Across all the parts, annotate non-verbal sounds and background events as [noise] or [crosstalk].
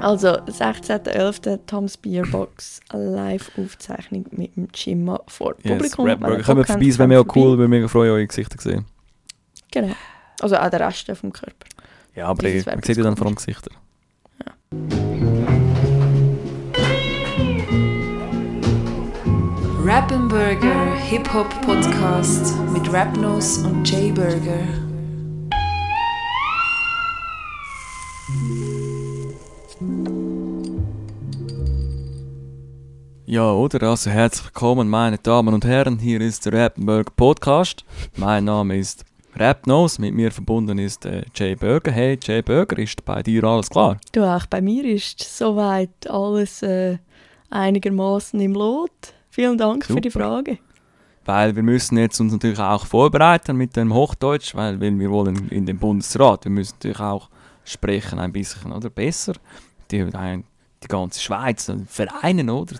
Also, 16.11. Tom's Beerbox Live-Aufzeichnung mit dem Chimma vor Yes, Publikum. Rap Wenn ihr Burger. Kommt vorbei, es wäre mega cool, würde mega freuen, eure Gesichter zu sehen. Genau. Also auch der Rest vom Körper. Ja, aber wäre man sieht ja dann vor allem. Gesichter. Rappenburger Hip-Hop Podcast mit Rapnose und Jay Burger. Ja, oder? Also herzlich willkommen, meine Damen und Herren. Hier ist der Rappenburger Podcast. Mein Name ist Rapnose. Mit mir verbunden ist äh, Jay Burger. Hey, Jay Burger, ist bei dir alles klar? Du, auch bei mir ist soweit alles äh, einigermaßen im Lot. Vielen Dank für die Super. Frage. Weil wir müssen jetzt uns natürlich auch vorbereiten mit dem Hochdeutsch, weil, weil wir wollen in den Bundesrat. Wir müssen natürlich auch sprechen ein bisschen, oder? Besser. Die, ein- die ganze Schweiz, die Vereine, oder?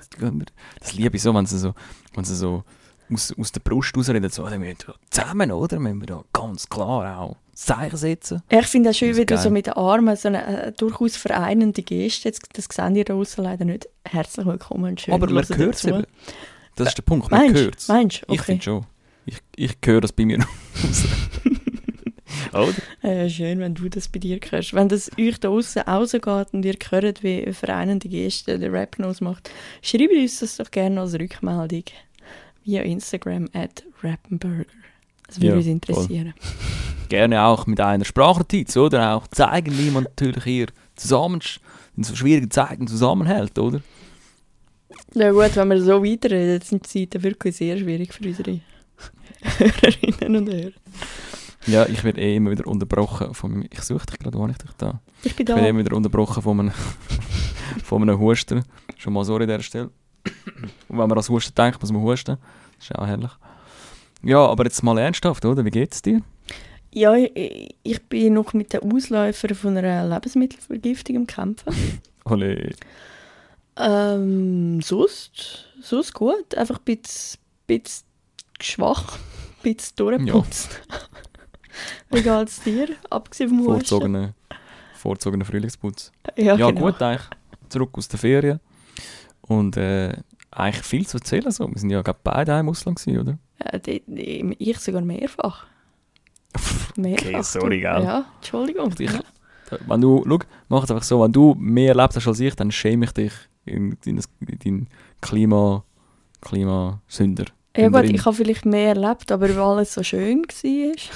Das liebe ich so, wenn sie so, wenn sie so aus, aus der Brust rausreden, so, dann müssen wir zusammen, oder? Müssen wir da ganz klar auch Zeichen setzen. Ich finde es schön, wie du so mit den Armen so eine äh, durchaus vereinende Geste, jetzt, das sehen ihr da draussen leider nicht. Herzlich willkommen schön. Aber man hört es eben. Das ist der Punkt, man hört es. Meinst du? Ich Okay. finde schon. Ich, ich höre das bei mir [laughs] raus. Oder? Schön, wenn du das bei dir hörst. Wenn das euch da draussen rausgeht und ihr hört, wie eine vereinende Geste der Rapnose macht, schreibt uns das doch gerne als Rückmeldung via Instagram at Rappenburger. Das würde Ja, uns interessieren. Gerne auch mit einer Sprachnotiz, oder? Auch zeigen, wie man natürlich hier zusammen in so schwierigen Zeiten zusammenhält, oder? Ja gut, wenn wir so weiterreden, sind die Zeiten wirklich sehr schwierig für unsere [laughs] Hörerinnen und Hörer. Ja, ich werde eh immer wieder unterbrochen von meinem, Ich suche dich gerade, wo ich dich da? Ich bin Ich werde da. immer wieder unterbrochen von einem, [laughs] von einem Husten. Schon mal sorry an dieser Stelle. Und wenn man an das Husten denkt, muss man husten. Das ist auch herrlich. Ja, aber jetzt mal ernsthaft, oder? Wie geht's dir? Ja, ich, ich bin noch mit den Ausläufern von einer Lebensmittelvergiftung am Kämpfen. [laughs] Ole. Ähm, sonst, sonst gut. Einfach ein bisschen, bisschen schwach, [laughs] ein bisschen durchgeputzt. Wie geht es dir, abgesehen vom Husten? Vorzogener Frühlingsputz. Ja, Ja, genau. gut, eigentlich. Zurück aus der Ferien. Und äh, eigentlich viel zu erzählen. So. Wir sind ja gerade beide im Ausland, gewesen, oder? Ja, die, die, ich sogar mehrfach. [laughs] Mehrfach. Okay, sorry, gell? Ja, Entschuldigung. Ich. Wenn du, schau, mach es einfach so, wenn du mehr erlebt hast als ich, dann schäme ich dich in deinen Klima, Klimasünder. Ja gut, ich habe vielleicht mehr erlebt, aber weil alles so schön war, [laughs]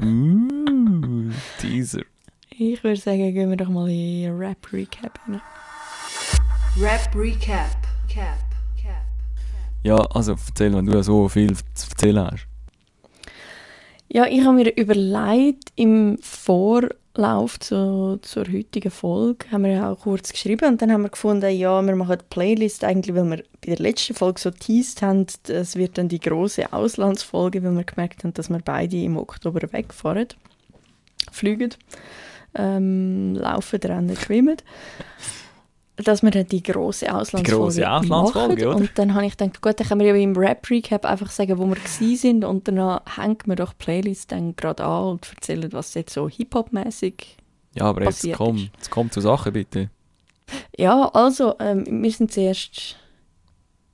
Uh, Teaser. ich würde sagen, gehen wir doch mal in Rap Recap rein. Rap Recap. Cap. Cap. Ja, also erzähl, wenn du ja so viel zu erzählen hast. Ja, ich habe mir überlegt, im Vorlauf zu, zur heutigen Folge, haben wir ja auch kurz geschrieben und dann haben wir gefunden, ja, wir machen die Playlist eigentlich, weil wir bei der letzten Folge so teased haben, das wird dann die große Auslandsfolge, weil wir gemerkt haben, dass wir beide im Oktober wegfahren, fliegen, ähm, laufen, rennen, schwimmen. Dass wir dann die große Auslandsfolge grosse Auslandsfolge, machen. Und dann habe ich gedacht, gut, dann können wir ja im Rap-Recap einfach sagen, wo wir sind und dann hängen wir doch die Playlist dann gerade an und erzählen, was jetzt so Hip-Hop-mäßig Ja, aber jetzt komm, ist. jetzt komm zur Sache, bitte. Ja, also, ähm, wir sind zuerst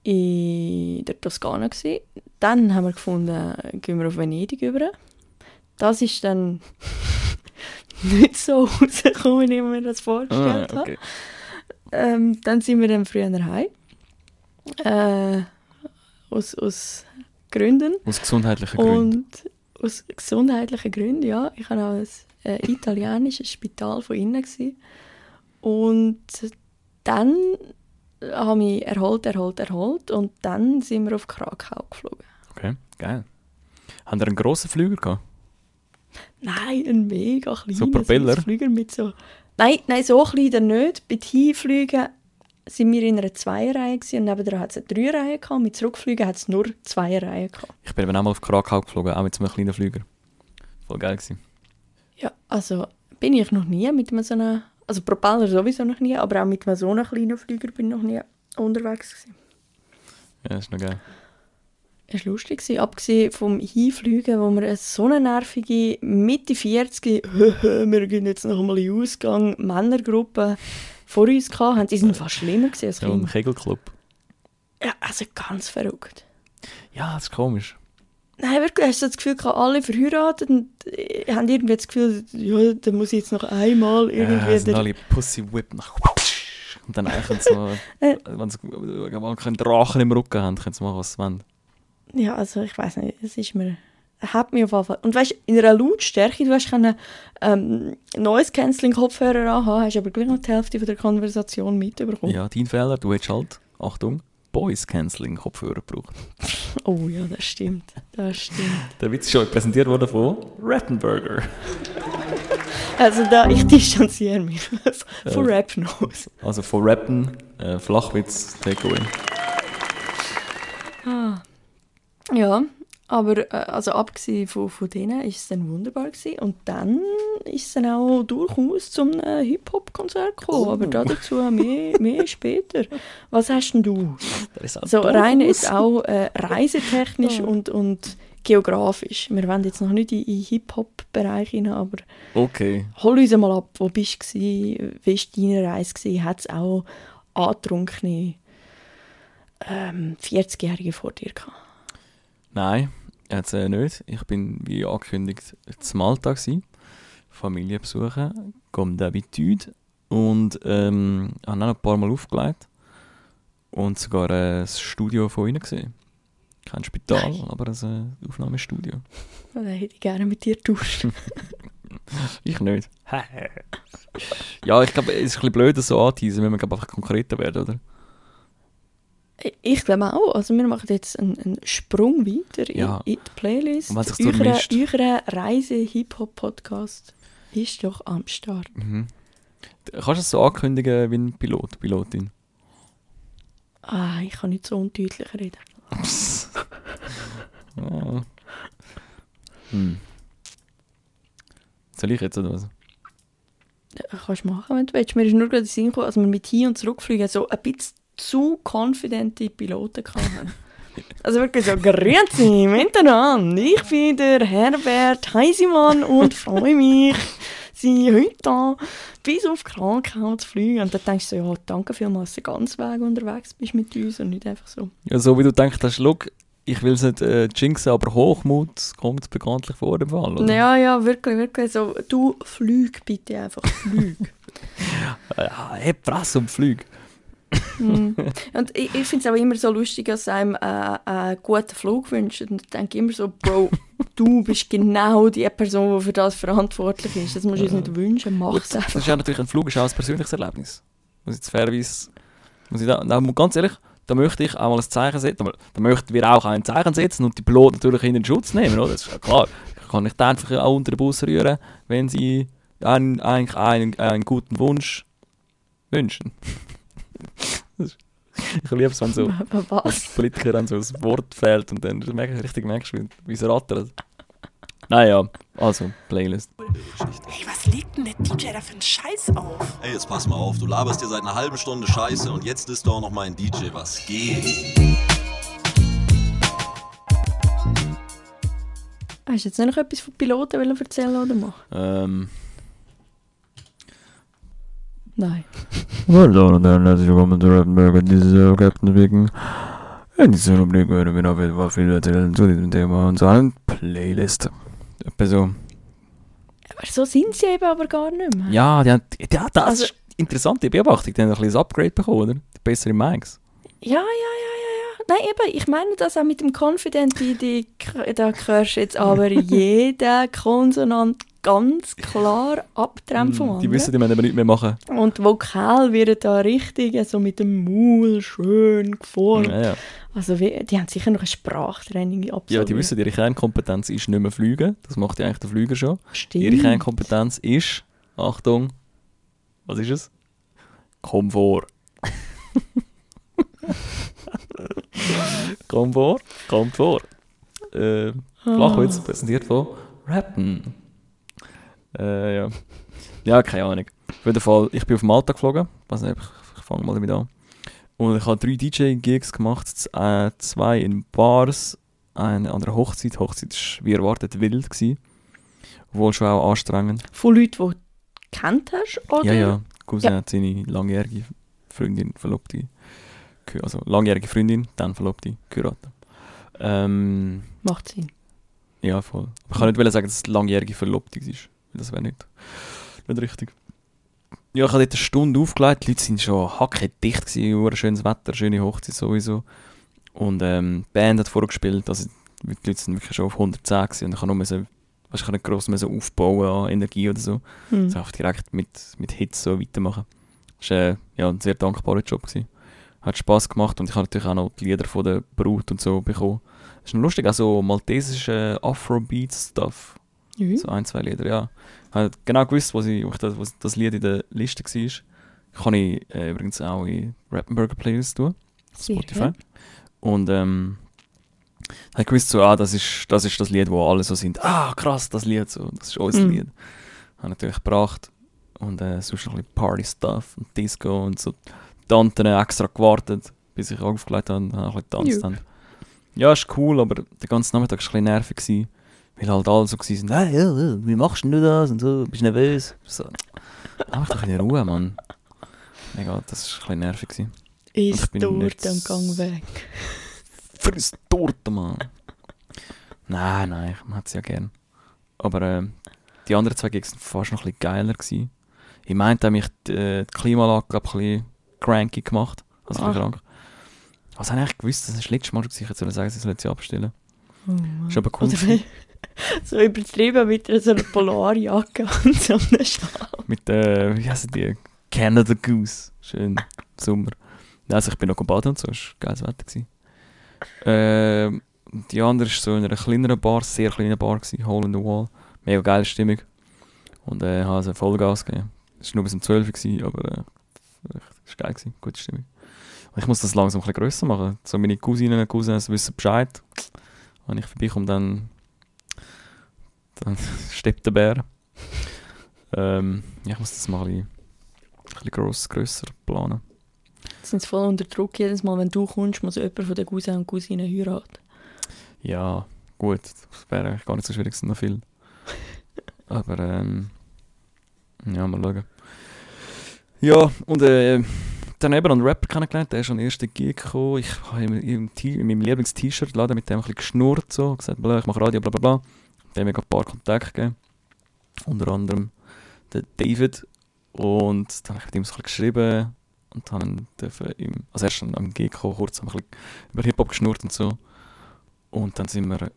in der Toskana gewesen. Dann haben wir gefunden, gehen wir auf Venedig über. Das ist dann [laughs] nicht so [laughs] rausgekommen, wie ich mir das vorgestellt Ah, habe. Ähm, dann sind wir dann früher heim. Äh, aus, aus Gründen. Aus gesundheitlichen Gründen. Und aus gesundheitlichen Gründen, ja. Ich war auch ein äh, italienisches Spital von innen. Gewesen. Und dann habe ich mich erholt, erholt, erholt. Und dann sind wir auf Krakau geflogen. Okay, geil. Haben ihr einen grossen Flüger gehabt? Nein, ein mega kleiner Propeller? Flüger mit so... Nein, nein, so klein dann nicht. Bei Hinflügen sind wir in einer Zweierreihe gewesen und nebenan hat es eine Dreierreihe gehabt. Mit Zurückflügen hat es nur zwei Reihen gehabt. Ich bin eben auch mal auf Krakau geflogen, auch mit so einem kleinen Flüger. Voll geil gewesen. Ja, also bin ich noch nie mit so einem, also Propeller sowieso noch nie, aber auch mit so einem kleinen Flüger bin ich noch nie unterwegs gewesen. Ja, ist noch geil. Es war lustig. gewesen. Abgesehen vom Hinfliegen, wo wir eine so eine nervige Mitte 40 [laughs] wir gehen jetzt noch einmal in Ausgang Männergruppe vor uns hatten. Die sind fast schlimmer gewesen als Ja, im Kinder. Kegelclub. Ja, also ganz verrückt. Ja, das ist komisch. Nein, wirklich, hast du das Gefühl, gehabt, alle verheiratet und äh, haben irgendwie das Gefühl, ja, dann muss ich jetzt noch einmal irgendwie... Ja, sind der- alle Pussy Whip nach [laughs] und dann Äh. wenn sie wenn sie keinen Drachen im Rücken haben, können sie machen, was sie wollen. Ja, also ich weiß nicht, es ist mir... Hat mich auf jeden Fall... Und weißt du, in einer Lautstärke, du hast können ähm, Noise Cancelling Kopfhörer anhaben, hast aber gleich noch die Hälfte von der Konversation mitbekommen. Ja, dein Fehler, du hättest halt, Achtung, Voice Cancelling Kopfhörer gebraucht. [laughs] Oh ja, das stimmt. Das stimmt. Der Witz ist schon präsentiert worden von Rattenburger. Also da, ich distanziere mich von Rap Nose. Also von Rappen, äh, Flachwitz, Takeaway. Ja, aber äh, also abgesehen von, von denen ist es dann wunderbar gewesen. Und dann ist es dann auch durchaus zum äh, Hip-Hop-Konzert gekommen. Aber da dazu mehr, mehr [laughs] später. Was hast denn du? Ist So rein jetzt auch äh, reisetechnisch und, und geografisch. Wir wollen jetzt noch nicht in den Hip-Hop-Bereich rein, aber Okay. hol uns mal ab, wo bist du? Wie war deine Reise? Hat es auch antrunkene ähm, 40-Jährige vor dir gehabt? Nein, jetzt äh, nicht. Ich bin, wie angekündigt, zu Malta gsi, Familie besuchen, comme d'habitude. Und ähm, habe noch ein paar Mal aufgelegt. Und sogar äh, das Studio von ihnen gesehen. Kein Spital, Nein. aber ein äh, Aufnahmestudio. [laughs] Dann hätte ich gerne mit dir getauscht. [laughs] Ich nicht. [laughs] ja, ich glaube, es ist ein bisschen blöd, das so anzuteasen, wenn wir glaub, einfach konkreter werden, oder? Ich glaube auch. Also wir machen jetzt einen, einen Sprung weiter Ja. in, in die Playlist. Und Eure, Reise-Hip-Hop-Podcast ist doch am Start. Mhm. Kannst du es so ankündigen wie ein Pilot, Pilotin? Ah, ich kann nicht so undeutlich reden. Ja. [laughs] Hm. Soll ich jetzt oder was? Ja, kannst du machen, wenn du willst. Mir ist nur gerade Sinn gekommen, als wir mit Hin- und Zurückfliegen so ein bisschen zu confidente Piloten hatten. Also wirklich so, grüezi miteinander, ich bin der Herbert Heisimann und freue mich, Sie heute bis auf Krankenhaus zu fliegen. Und dann denkst du so, ja, danke vielmals, dass du ganzen Weg unterwegs bist mit uns und nicht einfach so. Ja, so wie du denkst hast, look, ich will es nicht äh, jinxen, aber Hochmut kommt bekanntlich vor dem Fall, oder? Ja, ja, wirklich, wirklich so, du flüg bitte einfach, flüg. [laughs] Ja, heb Presse und Flüge. Mhm. Und ich, ich finde es auch immer so lustig, dass einem äh, einen guten Flug wünscht. Und ich denke immer so, Bro, du bist genau die Person, die für das verantwortlich ist. Das musst du uns nicht wünschen, mach es Das einfach. ist ja natürlich ein Flug, ist auch ein persönliches Erlebnis. Muss ich jetzt fairerweise, muss ich da, da, ganz ehrlich, da möchte ich auch mal ein Zeichen setzen, da, möchten wir auch ein Zeichen setzen und die Piloten natürlich in den Schutz nehmen, oder? Das ist ja klar. Ich kann nicht einfach auch unter den Bus rühren, wenn sie einen, eigentlich einen, einen guten Wunsch wünschen. Ich liebe es, wenn so [laughs] Was? Politiker dann so ein Wort fehlt und dann merke ich richtig merkst, wie, wie es rattert. Naja, also, Playlist. Ey, was legt denn der DJ da für einen Scheiß auf? Ey, jetzt pass mal auf, du laberst dir seit einer halben Stunde Scheiße und jetzt ist doch noch mal ein DJ, was geht? Hast du jetzt noch etwas von Piloten erzählen oder machen? Ähm, Nein. Damen und herzlich willkommen zu Rappenberg und dieses Captain Speaking. In dieser Rubrik werden wir auf jeden Fall viel erzählen zu diesem Thema und zu einer Playlist. Etwa so. Aber so sind sie eben aber gar nicht mehr. Ja, die haben, ja, das Also- ist interessante Beobachtung. Die haben ein bisschen Upgrade bekommen, oder? Die bessere Mics. Ja, ja, ja, ja, ja. Nein, eben, ich meine das auch mit dem Confident, die, die, da hörst du jetzt aber [laughs] jeden Konsonant ganz klar abtrennt vom Mm, Die anderen. wissen, die müssen aber nichts mehr machen. Und die Vokal werden da richtig also mit dem Maul schön geformt. Ja, ja. Also die haben sicher noch eine Sprachtraining absolviert. ja, die wissen, ihre Kernkompetenz ist nicht mehr fliegen. Das macht ja eigentlich der Flüger schon. Stimmt. Ihre Kernkompetenz ist, Achtung, was ist es? Komfort. [laughs] Komfort, Komfort. Äh, Flachwitz, präsentiert von Rappen. Äh, ja. Ja, keine Ahnung. Auf jeden Fall, ich bin auf Malta geflogen. Weiß nicht, ich, ich fange mal damit an. Und ich habe drei DJ-Gigs gemacht. Äh, zwei in Bars eine, an einer Hochzeit. Die Hochzeit war wie erwartet wild. Gewesen. Obwohl schon auch anstrengend. Von Leuten, die du kennt hast? Oder? Ja, ja. Cousin Ja. hat seine langjährige Freundin, Verlobte, also langjährige Freundin, dann Verlobte, geheiratet. Ähm, Macht Sinn. ja, voll. Ich kann nicht sagen, dass es langjährige Verlobte war. Das wäre nicht, nicht richtig. Ja, ich habe dort eine Stunde aufgelegt. Die Leute waren schon hackedicht, gewesen, schönes Wetter, schöne Hochzeit sowieso. Und ähm, die Band hat vorgespielt, also die Leute sind wirklich schon auf 110 gewesen. und ich nur weißt, ich kann nicht gross müssen aufbauen an Energie oder so. Hm. Also einfach direkt mit, mit Hits so weitermachen. Das war äh, ja, ein sehr dankbarer Job. Gewesen. Hat Spass gemacht und ich habe natürlich auch noch die Lieder von der Brut und so bekommen. Das ist noch lustig, auch so maltesische Afrobeat-Stuff. Mhm. So ein, zwei Lieder, ja. Ich habe genau gewusst, wo, sie, wo, ich das, wo das Lied in der Liste war. Kann ich äh, übrigens auch in Rappenburger Playlist tun. Spotify. Und ähm, habe ich gewusst, so, ah, das ist, das ist das Lied, wo alle so sind. Ah, krass, das Lied, so, das ist unser Mhm. Lied. Habe natürlich gebracht. Und äh, sonst noch ein bisschen Party-Stuff und Disco und so. Tanten extra gewartet, bis ich aufgelegt habe und dann ein bisschen getanzt Ja. haben. Ja, ist cool, aber der ganze Nachmittag war ein bisschen nervig. Gewesen, weil halt alle so waren, hey, ja, wie machst denn du das? Und so, bist du nervös? So. Einfach doch in Ruhe, Mann. Mega, das war ein bisschen nervig. Gewesen. Ist Ich bin dort am Gang weg. Friss Torte, Mann. nein, nein, man hat es ja gern. Aber ähm, die anderen zwei Gigs waren fast noch ein bisschen geiler. Gewesen. Ich meinte, mich die, äh, die Klimaanlage glaub, ein bisschen cranky gemacht. Also ein krank. Was habe ich eigentlich gewusst? Das ist das letzte Mal gewesen. Ich hätte sagen, sie sollen sie abstellen. Oh Mann. Ist aber cool. Oder. [laughs] so übertrieben mit so einer Polarjacke [laughs] und so einem Schal. Mit der, wie heißen die? Canada Goose. Schön Sommer. Also ich bin noch baden und so, es war geiles Wetter. Gewesen. Ähm, die andere war so in einer kleineren Bar, sehr kleinen Bar, gewesen, Hole in the Wall. Mega geile Stimmung. Und äh, habe also Vollgas gegeben. Es war nur bis um 12 Uhr, gewesen, aber äh, es war geil, gewesen, gute Stimmung. Und ich muss das langsam ein bisschen grösser machen. So meine Cousinen und Cousins wissen Bescheid. Wenn ich vorbeikomme, dann, dann [laughs] steppt der Bär. Ähm, ja, ich muss das mal ein bisschen, ein bisschen gross, grösser planen. Jetzt sind sie voll unter Druck. Jedes Mal, wenn du kommst, muss jemand von den Cousins und Cousinen heiraten. Ja, gut, das wäre eigentlich gar nicht so schwierig, sind noch viel. [laughs] Aber ähm, ja, mal schauen. Ja, und äh, dann eben einen Rapper kennengelernt, der ist an den ersten Gig gekommen. Ich habe in, meinem Lieblings-T-Shirt mit dem ein bisschen geschnurrt, so, gesagt, bla, ich mache Radio, bla bla bla. Dem habe ich ein paar Kontakte gegeben. Unter anderem der David. Und dann habe ich mit ihm so ein bisschen geschrieben und dann dürfen ihm, also erst am Gig gekommen, kurz haben wir ein bisschen über Hip-Hop geschnurrt und so. Und dann sind wir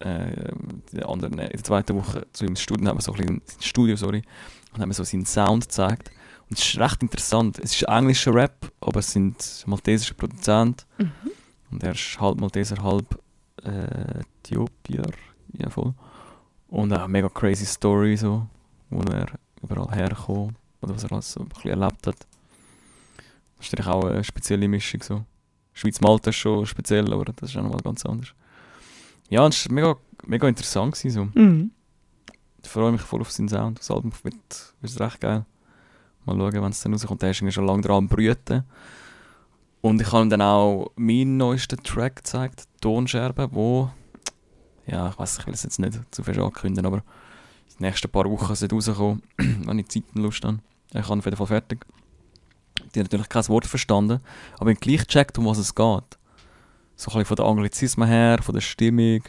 äh, in, der anderen, in der zweiten Woche zu ihm ins Studio, haben wir so ein bisschen Studio, sorry, und haben mir so seinen Sound gezeigt. Und es ist recht interessant. Es ist englischer Rap, aber es sind maltesische Produzenten. Mhm. Und er ist halb Malteser, halb äh, Äthiopier. Ja, voll. Und eine mega crazy Story, so, wo er überall herkommt oder was er alles so ein bisschen erlebt hat. Das ist natürlich auch eine spezielle Mischung. So. Schweiz-Malta ist schon speziell, aber das ist auch nochmal ganz anders. Ja, es war mega, mega interessant. Gewesen, so. Mhm. Ich freue mich voll auf seinen Sound. Das Album wird, wird recht geil. Mal schauen, wenn es dann rauskommt. Der ist irgendwie schon lange dran am Brüten. Und ich habe ihm dann auch meinen neuesten Track gezeigt, Tonscherben, wo, ja, ich weiß, ich will es jetzt nicht zu fest ankündigen, aber die nächsten paar Wochen sollte rauskommen, [clears throat] wenn ich Zeit und Lust habe. Ich habe auf jeden Fall fertig. Die haben natürlich kein Wort verstanden, aber ich habe gleich gecheckt, um was es geht. So ein bisschen von der Anglizismen her, von der Stimmung.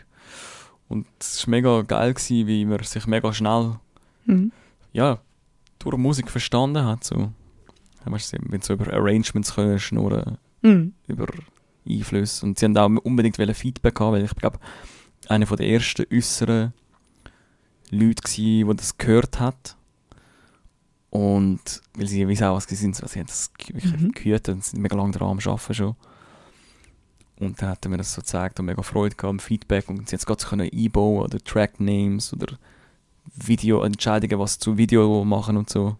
Und es war mega geil, gewesen, wie man sich mega schnell Mhm. ja, durch Musik verstanden hat. So. Weißt du, wenn so über Arrangements können schnurren, Mhm. über Einflüsse. Und sie haben auch unbedingt Feedback haben, weil ich glaube, einer der ersten äußeren Leute war, der das gehört hat. Und weil sie wissen auch, was sie sind, sie haben das wirklich Mhm. gehütet und sind mega lange daran am Arbeiten schon. Und dann hat er mir das so gezeigt und mega Freude gehabt am Feedback. Und sie es gerade können einbauen oder Tracknames oder Videoentscheidungen, was zu Video machen und so.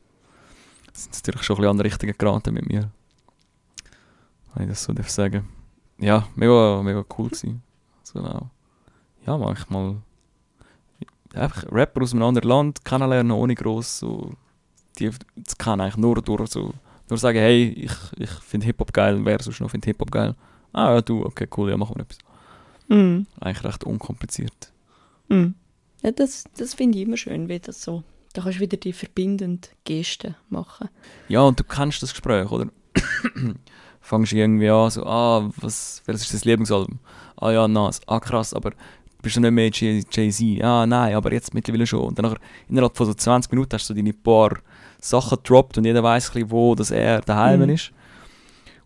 Das sind natürlich schon ein bisschen an den richtigen geraten mit mir. Wenn ich das so darf sagen. Ja, mega, mega cool gewesen. So, auch. Ja, manchmal einfach Rapper aus einem anderen Land kennenlernen, ohne gross so die zu kennen, eigentlich nur durch so nur sagen, hey, ich, ich finde Hip-Hop geil, wer sonst noch findet Hip-Hop geil? Ah ja, du, okay, cool, ja, machen wir etwas. Mhm. Eigentlich recht unkompliziert. Mhm. Ja, das das finde ich immer schön, wie das so. Da kannst du wieder die verbindenden Gesten machen. Ja, und du kennst das Gespräch, oder? [coughs] Fangst du irgendwie an, so, ah, was, welches ist das Lieblingsalbum? Ah ja, Nas. Ah, krass, aber bist du nicht mehr Jay- Jay-Z? Ah, nein, aber jetzt mittlerweile schon. Und dann innerhalb von so 20 Minuten hast du so deine paar Sachen gedroppt und jeder weiß wo das er daheim Mhm. ist.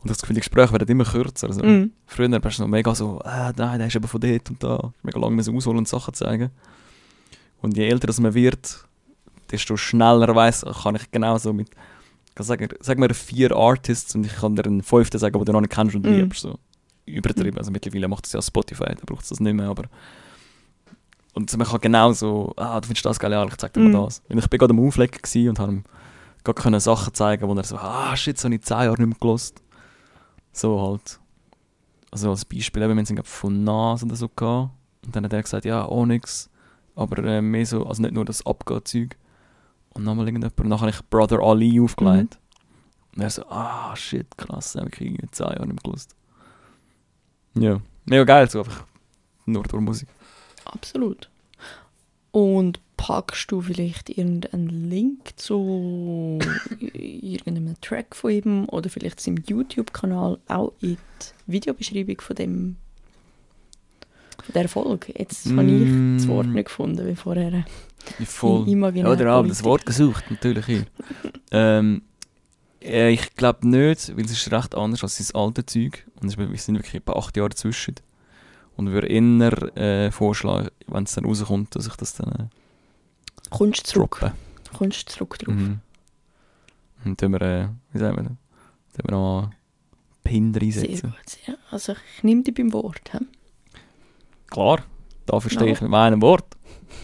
Und das Gefühl, die Gespräche werden immer kürzer. Also, Mhm. Früher warst du noch mega so, ah, nein, der ist eben von dort und da. Mega lange müssen ausholen und Sachen zeigen. Und je älter das man wird, desto schneller weiss, kann ich genauso mit, kann sagen, sag mir vier Artists und ich kann dir einen fünften sagen, den du noch nicht kennst und Mhm. liebst. So. Übertrieben. Also mittlerweile macht es ja Spotify, da braucht es das nicht mehr, aber und man kann genau so, ah, du findest das geil, ja, ich zeig dir Mhm. mal das. Weil ich bin gerade am Auflegen und habe ihm gerade können Sachen zeigen, wo er so, ah, shit, so habe ich zehn Jahre nicht mehr gelost. So halt. Also als Beispiel, eben, wir sind von Nas oder so gehabt. Und dann hat er gesagt, ja, Onyx, aber äh, mehr so, also nicht nur das Abgeh-Zeug. Und nochmal irgendjemand. Und dann habe ich Brother Ali aufgelegt. Und er so, ah, shit, krass, habe ich irgendwie zehn Jahre nicht mehr gelost. Ja, mega geil, so einfach nur durch Musik. Absolut. Und packst du vielleicht irgendeinen Link zu [laughs] irgendeinem Track von ihm oder vielleicht seinem YouTube-Kanal auch in die Videobeschreibung von dem von der Folge? Jetzt habe ich das Wort Mm. nicht gefunden, wie vorher. Voll. Imaginär oder auch das. Wort gesucht, natürlich hier. [laughs] ähm, äh, ich glaube nicht, weil es ist recht anders als sein altes Zeug. Und wir sind wirklich etwa acht Jahre dazwischen. Und würde eher äh, vorschlagen, wenn es dann rauskommt, dass ich das dann äh, Kommst zurück? droppe. Kommst zurück drauf? Mhm. Und dann wir, äh, wie sagen wir, dann wir noch Pin Sehr reinsetzen. gut. Ja. Also ich nehme dich beim Wort. He? Klar, da verstehe Ja. ich mit meinem Wort.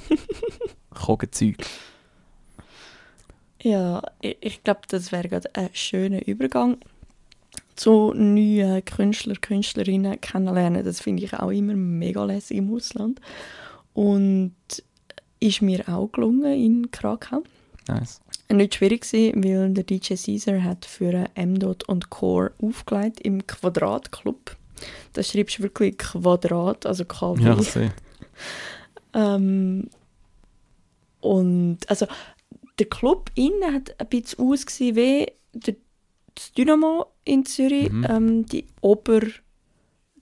[laughs] Kogenzeug. Ja, ich, ich glaube, das wäre gerade ein schöner Übergang zu neuen Künstler, Künstlerinnen kennenlernen. Das finde ich auch immer mega lässig im Ausland. Und ist mir auch gelungen in Krakau. Nice. Nicht schwierig gewesen, weil der DJ Caesar hat für M. und Core aufgelegt im Quadratclub. Da schreibst du wirklich Quadrat, also KW. Ja, sehe. [laughs] Ähm, und also der Club innen hat ein bisschen ausgesehen wie der, das Dynamo in Zürich, Mhm. ähm, die Ober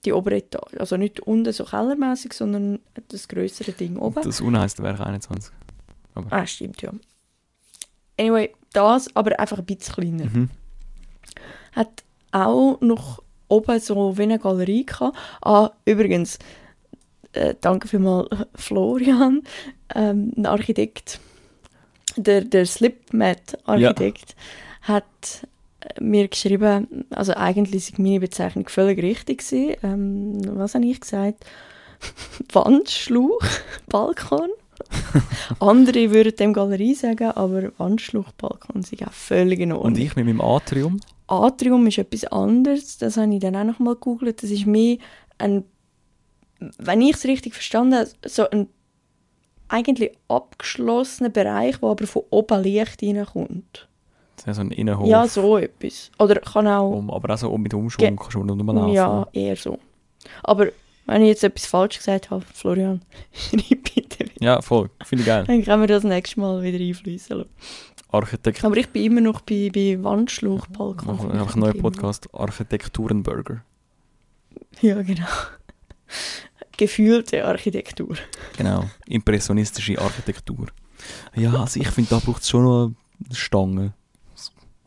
die obere Etage. Also nicht unten so kellermäßig, sondern das größere Ding oben. Das unheisst Werk 21. Ah, stimmt, ja. Anyway, das, aber einfach ein bisschen kleiner. Mhm. Hat auch noch oben so wie eine Galerie gehabt. Ah, übrigens, äh, danke vielmals [laughs] Florian, ähm, ein Architekt, der, der Slipmat-Architekt, hat äh, mir geschrieben, also eigentlich war meine Bezeichnung völlig richtig. Gewesen. Ähm, was habe ich gesagt? [laughs] Wandschlauch, [laughs] Balkon. [laughs] Andere würden dem Galerie sagen, aber Wandschlauch, Balkon sind auch völlig in Ordnung. Und ich mit meinem Atrium. Atrium ist etwas anderes. Das habe ich dann auch noch mal gegoogelt. Das ist mehr ein, wenn ich es richtig verstanden habe, so ein eigentlich abgeschlossener Bereich, wo aber von oben Licht reinkommt. Das ist ja so ein Innenhof. Ja, so etwas. Oder kann auch... Um, aber auch so mit Umschwung kannst du rumlaufen. Ja, eher so. Aber wenn ich jetzt etwas falsch gesagt habe, Florian, [laughs] schreib bitte wieder. Ja, voll. Finde ich geil. Dann können wir das nächste Mal wieder einfließen lassen. Architekt. Aber ich bin immer noch bei, bei Wandschlauch, Balkon. Machen wir einfach einen neuen Podcast. Architekturenburger. Ja, genau. Gefühlte Architektur. Genau. Impressionistische Architektur. Ja, also ich finde, da braucht es schon noch eine Stange.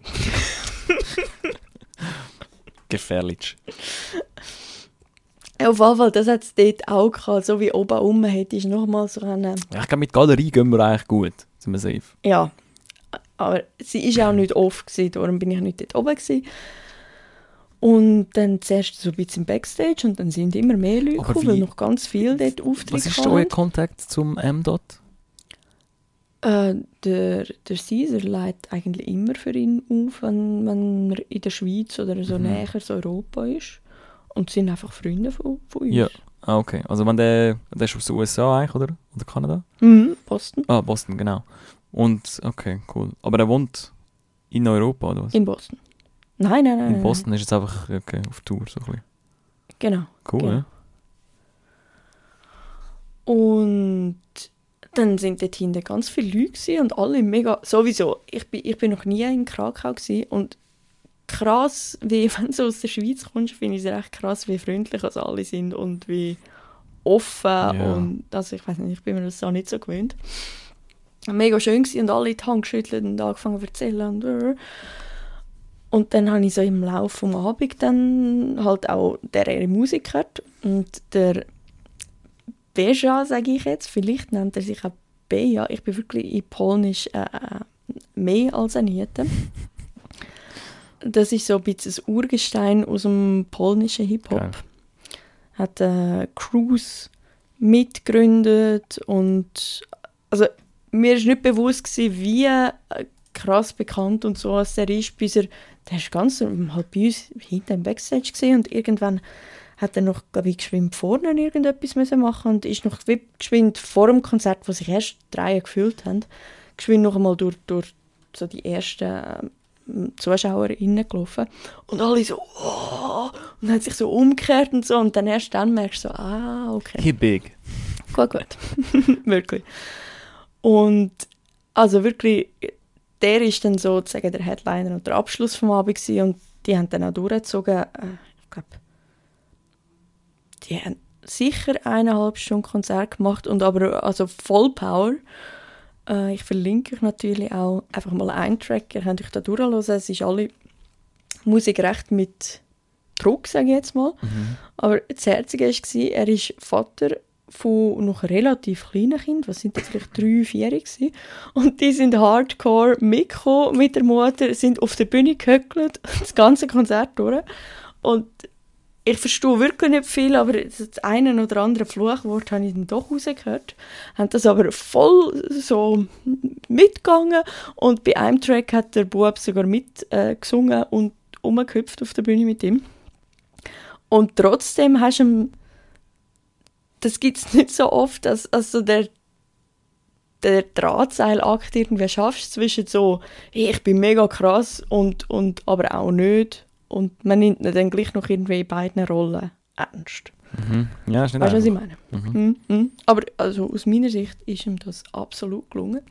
[laughs] Gefährlich. Auf jeden Fall, das hat es dort auch gehabt. So wie oben rum hätte ich nochmal so eine... Ja, ich glaube, mit Galerie gehen wir eigentlich gut. Sind wir safe. Ja, aber sie war auch nicht oft, gewesen, darum bin ich nicht dort oben. Gewesen. Und dann zuerst so ein bisschen im Backstage und dann sind immer mehr Leute gekommen, weil noch ganz viel dort Auftritte Was ist euer Kontakt zum M-Dot? Äh, der, der Caesar leitet eigentlich immer für ihn auf, wenn, er in der Schweiz oder so Mhm. näher so Europa ist. Und sind einfach Freunde von, von uns. Ja. Ah, okay. Also wenn der, der ist aus den USA eigentlich, oder? Oder Kanada? Mhm, Boston. Ah, Boston, genau. Und, okay, cool. Aber er wohnt in Europa, oder was? In Boston. Nein, nein, nein. In nein, Boston ist jetzt einfach okay, auf Tour, so ein bisschen. Nein. Genau. Cool, Genau. ja? Und dann sind dort hinten ganz viele Leute und alle mega, sowieso, ich bin, ich bin noch nie in Krakau und krass, wie, [laughs] wenn du aus der Schweiz kommst, finde ich es recht krass, wie freundlich also alle sind und wie offen Ja. und, also ich weiß nicht, ich bin mir das auch nicht so gewöhnt. Mega schön gewesen und alle die Hand geschüttelt und angefangen zu erzählen und äh. und dann habe ich so im Laufe des Abends dann halt auch der ihre Musik gehört und der Beja, sage ich jetzt, vielleicht nennt er sich auch Beja, ich bin wirklich in Polnisch äh, äh, mehr als ein Niete. [laughs] Das ist so ein bisschen das Urgestein aus dem polnischen Hip-Hop. Hat äh, Cruise mitgegründet und also mir ist nicht bewusst gewesen, wie äh, krass bekannt und so als er ist, bis er, der ist ganz halt bei uns hinten im Backstage gesehen und irgendwann hat er noch, glaube ich, geschwind vorne irgendetwas müssen machen und ist noch geschwind vor dem Konzert, wo sich erst die Reihen gefüllt haben, geschwind noch einmal durch, durch so die ersten ähm, ZuschauerInnen gelaufen und alle so oh, und hat sich so umgekehrt und so und dann erst dann merkst du so, ah, okay. He big. Gut, gut. [laughs] wirklich. Und also wirklich, der ist dann sozusagen der Headliner und der Abschluss vom Abend gewesen und die haben dann auch durchgezogen. Äh, ich glaube, die haben sicher eineinhalb Stunden Konzert gemacht und aber also Vollpower. Äh, ich verlinke euch natürlich auch einfach mal einen Track, ihr könnt euch da durchhören. Es ist alle Musik recht mit Druck, sage ich jetzt mal. Aber das Herzige war, er ist Vater von noch relativ kleinen Kindern, was sind das vielleicht drei, vier gewesen. Und die sind hardcore mitgekommen mit der Mutter, sind auf der Bühne gehöckelt, das ganze Konzert durch. Und ich verstehe wirklich nicht viel, aber das eine oder andere Fluchwort habe ich dann doch rausgehört. Haben das aber voll so mitgegangen und bei einem Track hat der Bub sogar mitgesungen äh, und umgehüpft auf der Bühne mit ihm. Und trotzdem hast du ihm, das gibt es [laughs] nicht so oft, dass also der, der Drahtseilakt irgendwie schaffst zwischen so, hey, ich bin mega krass und, und aber auch nicht. Und man nimmt ihn dann gleich noch irgendwie in beiden Rollen ernst. Mhm. Ja, ist nicht Weißt du, was ich meine? Mhm. Mhm. Aber also aus meiner Sicht ist ihm das absolut gelungen.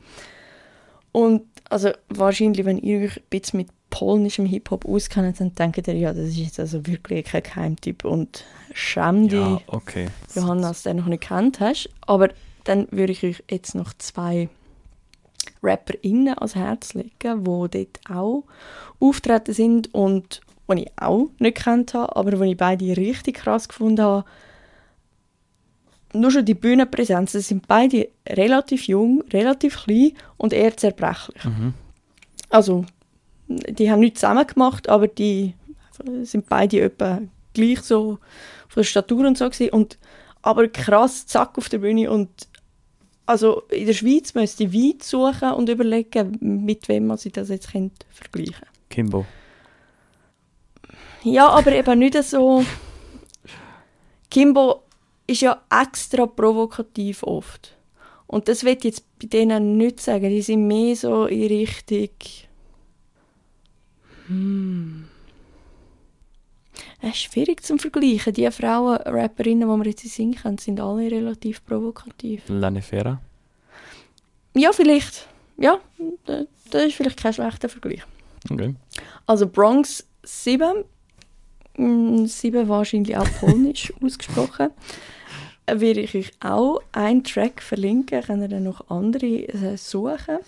Und also wahrscheinlich, wenn ihr euch ein bisschen mit polnischem Hip-Hop auskennt, dann denkt ihr, ja, das ist jetzt also wirklich kein Geheimtipp und schäm dich, Ja, okay. Du den noch nicht kennt hast. Aber dann würde ich euch jetzt noch zwei RapperInnen ans Herz legen, die dort auch auftreten sind und die ich auch nicht kennt habe, aber die ich beide richtig krass gefunden habe. Nur schon die Bühnenpräsenz, sie sind beide relativ jung, relativ klein und eher zerbrechlich. Mhm. Also, die haben nichts zusammen gemacht, aber die sind beide etwa gleich so von der Statur und so gewesen. und aber krass zack auf der Bühne und also in der Schweiz müsste ich weit suchen und überlegen, mit wem man sich das jetzt könnte vergleichen Kimbo. Ja, aber eben nicht so. Kimbo ist ja extra provokativ oft. Und das ich jetzt bei denen nicht sagen. Die sind mehr so in Richtung. Hm. Es ist schwierig zum Vergleichen. Die Frauen, Rapperinnen, die wir jetzt singen können, sind alle relativ provokativ. Lanefera. Ja, vielleicht. Ja, da- das ist vielleicht kein schlechter Vergleich. Okay. Also Bronx 7, 7 wahrscheinlich auch polnisch [laughs] ausgesprochen, werde ich euch auch einen Track verlinken, könnt ihr dann noch andere äh, suchen.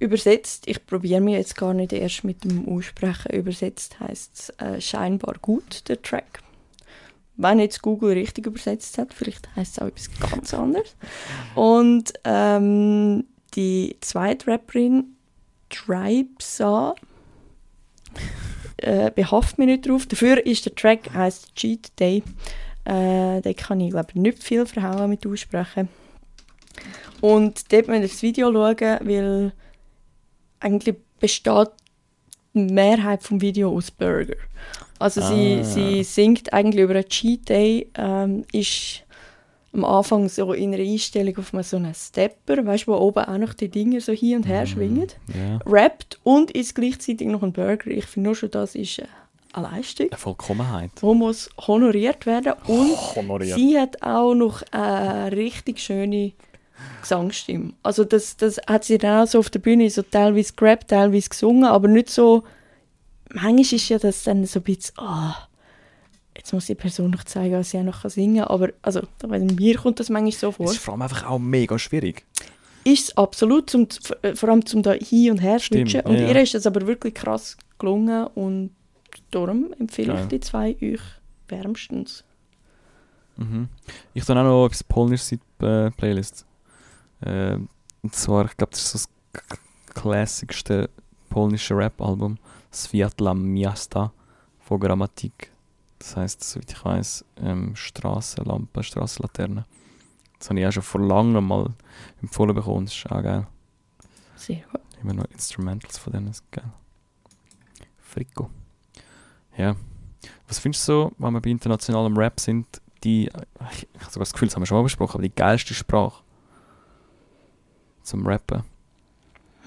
Übersetzt, ich probiere mich jetzt gar nicht erst mit dem Aussprechen, übersetzt heißt es äh, scheinbar gut, der Track. Wenn jetzt Google richtig übersetzt hat, vielleicht heißt es auch etwas ganz anderes. Und ähm, die zweite Rapperin, Tribesa, äh, behaft mich nicht drauf. Dafür ist der Track heißt Cheat Day. Äh, den kann ich glaube nicht viel verhauen mit aussprechen. Und dort müsst ihr das Video schauen, weil eigentlich besteht die Mehrheit vom Video aus Burger. Also sie, Ah. sie singt eigentlich über einen Cheat Day, ähm, ist am Anfang so in einer Einstellung auf so einen Stepper, weißt du, wo oben auch noch die Dinger so hin und her schwingen Ja. rappt und isst gleichzeitig noch einen Burger. Ich finde nur schon, das ist äh, eine Leistung. Eine Vollkommenheit. wo muss honoriert werden und honoriert. sie hat auch noch eine richtig schöne Gesangsstimme. Also das, das hat sie dann auch so auf der Bühne so teilweise gerappt, teilweise gesungen, aber nicht so, manchmal ist ja das dann so ein bisschen, ah, jetzt muss die Person noch zeigen, dass sie auch noch singen kann, aber also, mir kommt das manchmal so vor. Es ist vor allem einfach auch mega schwierig. Ist es absolut, zum, vor allem zum da hin und her switchen und ja. ihr ist das aber wirklich krass gelungen und darum empfehle Geil. ich die zwei euch wärmstens. Mhm. Ich tue auch noch etwas Polnisches in die äh, Playlist. Äh, und zwar, ich glaube, das ist so das k- k- klassigste polnische Rap-Album. Sviatla Miasta von Grammatik. Das heisst, soweit ich weiß, ähm, Strassenlampe, Strassenlaterne. Das habe ich auch schon vor langem mal empfohlen bekommen. Das ist auch geil. Sehr gut. Immer noch Instrumentals von denen, das ist geil. Frico. Ja. Was findest du so, wenn wir bei internationalem Rap sind, die, ich, ich habe sogar das Gefühl, das haben wir schon mal besprochen, aber die geilste Sprache zum Rappen?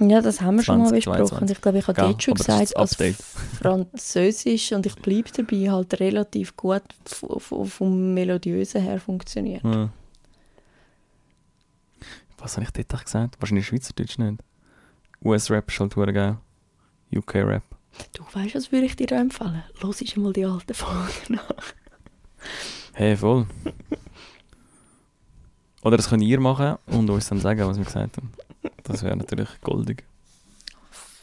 Ja, das haben wir schon mal 2022. besprochen. Ich glaube, ich habe Gell, dort schon gesagt, als. Französisch, und ich bleibe dabei, halt relativ gut vom Melodiösen her funktioniert. Ja. Was habe ich dort gesagt? Wahrscheinlich Schweizerdeutsch nicht. US-Rap ist halt geil. UK-Rap. Du weißt, was würde ich dir empfehlen? Los ist mal die alten Folgen nach. Hey, voll. Oder das könnt ihr machen und uns dann sagen, was wir gesagt haben. Das wäre natürlich goldig.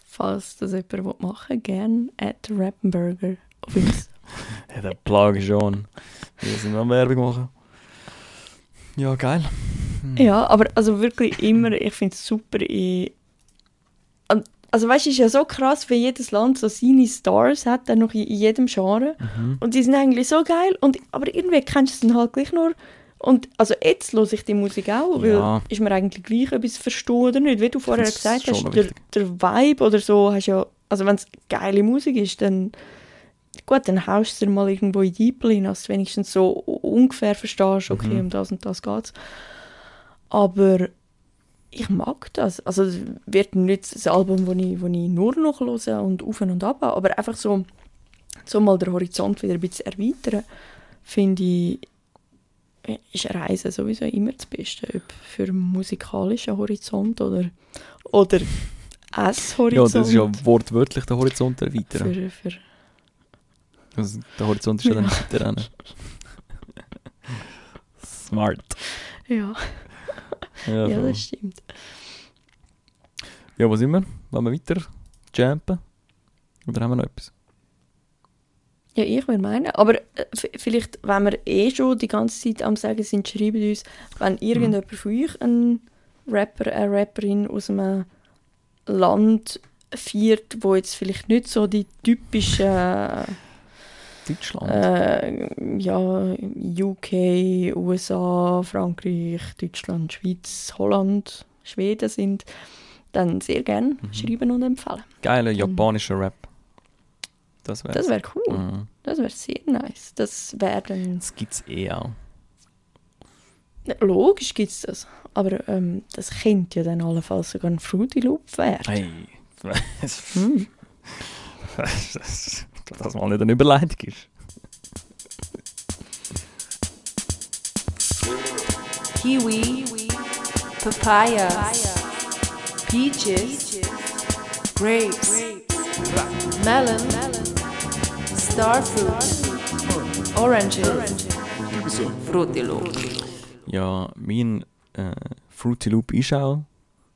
Falls das jemand machen will, gerne at Rappenburger auf uns. [laughs] Ja, der Plage schon. Wir sind am Werbung machen. Ja, geil. Ja, aber also wirklich immer, ich finde es super. Ich, An- also weißt du, es ist ja so krass, wie jedes Land so seine Stars hat, dann noch in, in jedem Genre. Mhm. Und die sind eigentlich so geil, und, aber irgendwie kennst du es dann halt gleich nur. Und also jetzt höre ich die Musik auch, weil Ja. ist mir eigentlich gleich, ob ich es verstehe oder nicht. Wie du vorher gesagt hast, der, der Vibe oder so hast ja, also wenn es geile Musik ist, dann gut, dann haust du dir mal irgendwo in die rein, dass du wenigstens so ungefähr verstehst, okay, Mhm. um das und das geht's. Aber ich mag das. Also es wird nicht das Album, das ich, wo ich nur noch höre und auf und ab, aber einfach so, so mal den Horizont wieder ein bisschen erweitern, finde ich, ist Reisen sowieso immer das Beste. Ob für einen musikalischen Horizont oder, oder Ja, Esshorizont. das ist ja wortwörtlich der Horizont erweitern. für, für, Also, der Horizont ist ja dann weiter rennen. Smart. ja, Ja, ja, das stimmt. ja, wo sind wir? Wollen wir weiter jumpen? Oder haben wir noch etwas? Ja, ich würde meinen. Aber äh, vielleicht, wenn wir eh schon die ganze Zeit am Sagen sind, schreibt uns, wenn irgendjemand von euch ein Rapper, eine Rapperin aus einem Land feiert, wo jetzt vielleicht nicht so die typischen Deutschland. äh, ja, UK, USA, Frankreich, Deutschland, Schweiz, Holland, Schweden sind, dann sehr gerne Mhm. schreiben und empfehlen. Geiler japanischer Rap. Das wäre Das wäre cool. Mhm. Das wäre sehr nice. Das wäre dann Das gibt es eh auch. Logisch gibt es das. Aber ähm, das könnte ja dann allenfalls sogar ein Fruity Loop werden. Hey. das, Hm. das, das mal nicht eine Überleitung ist. Kiwi, Papaya, Peaches, Grapes, Melon, Starfruit, Oranges, Fruity Loop. Ja, mein äh, Fruity Loop ist auch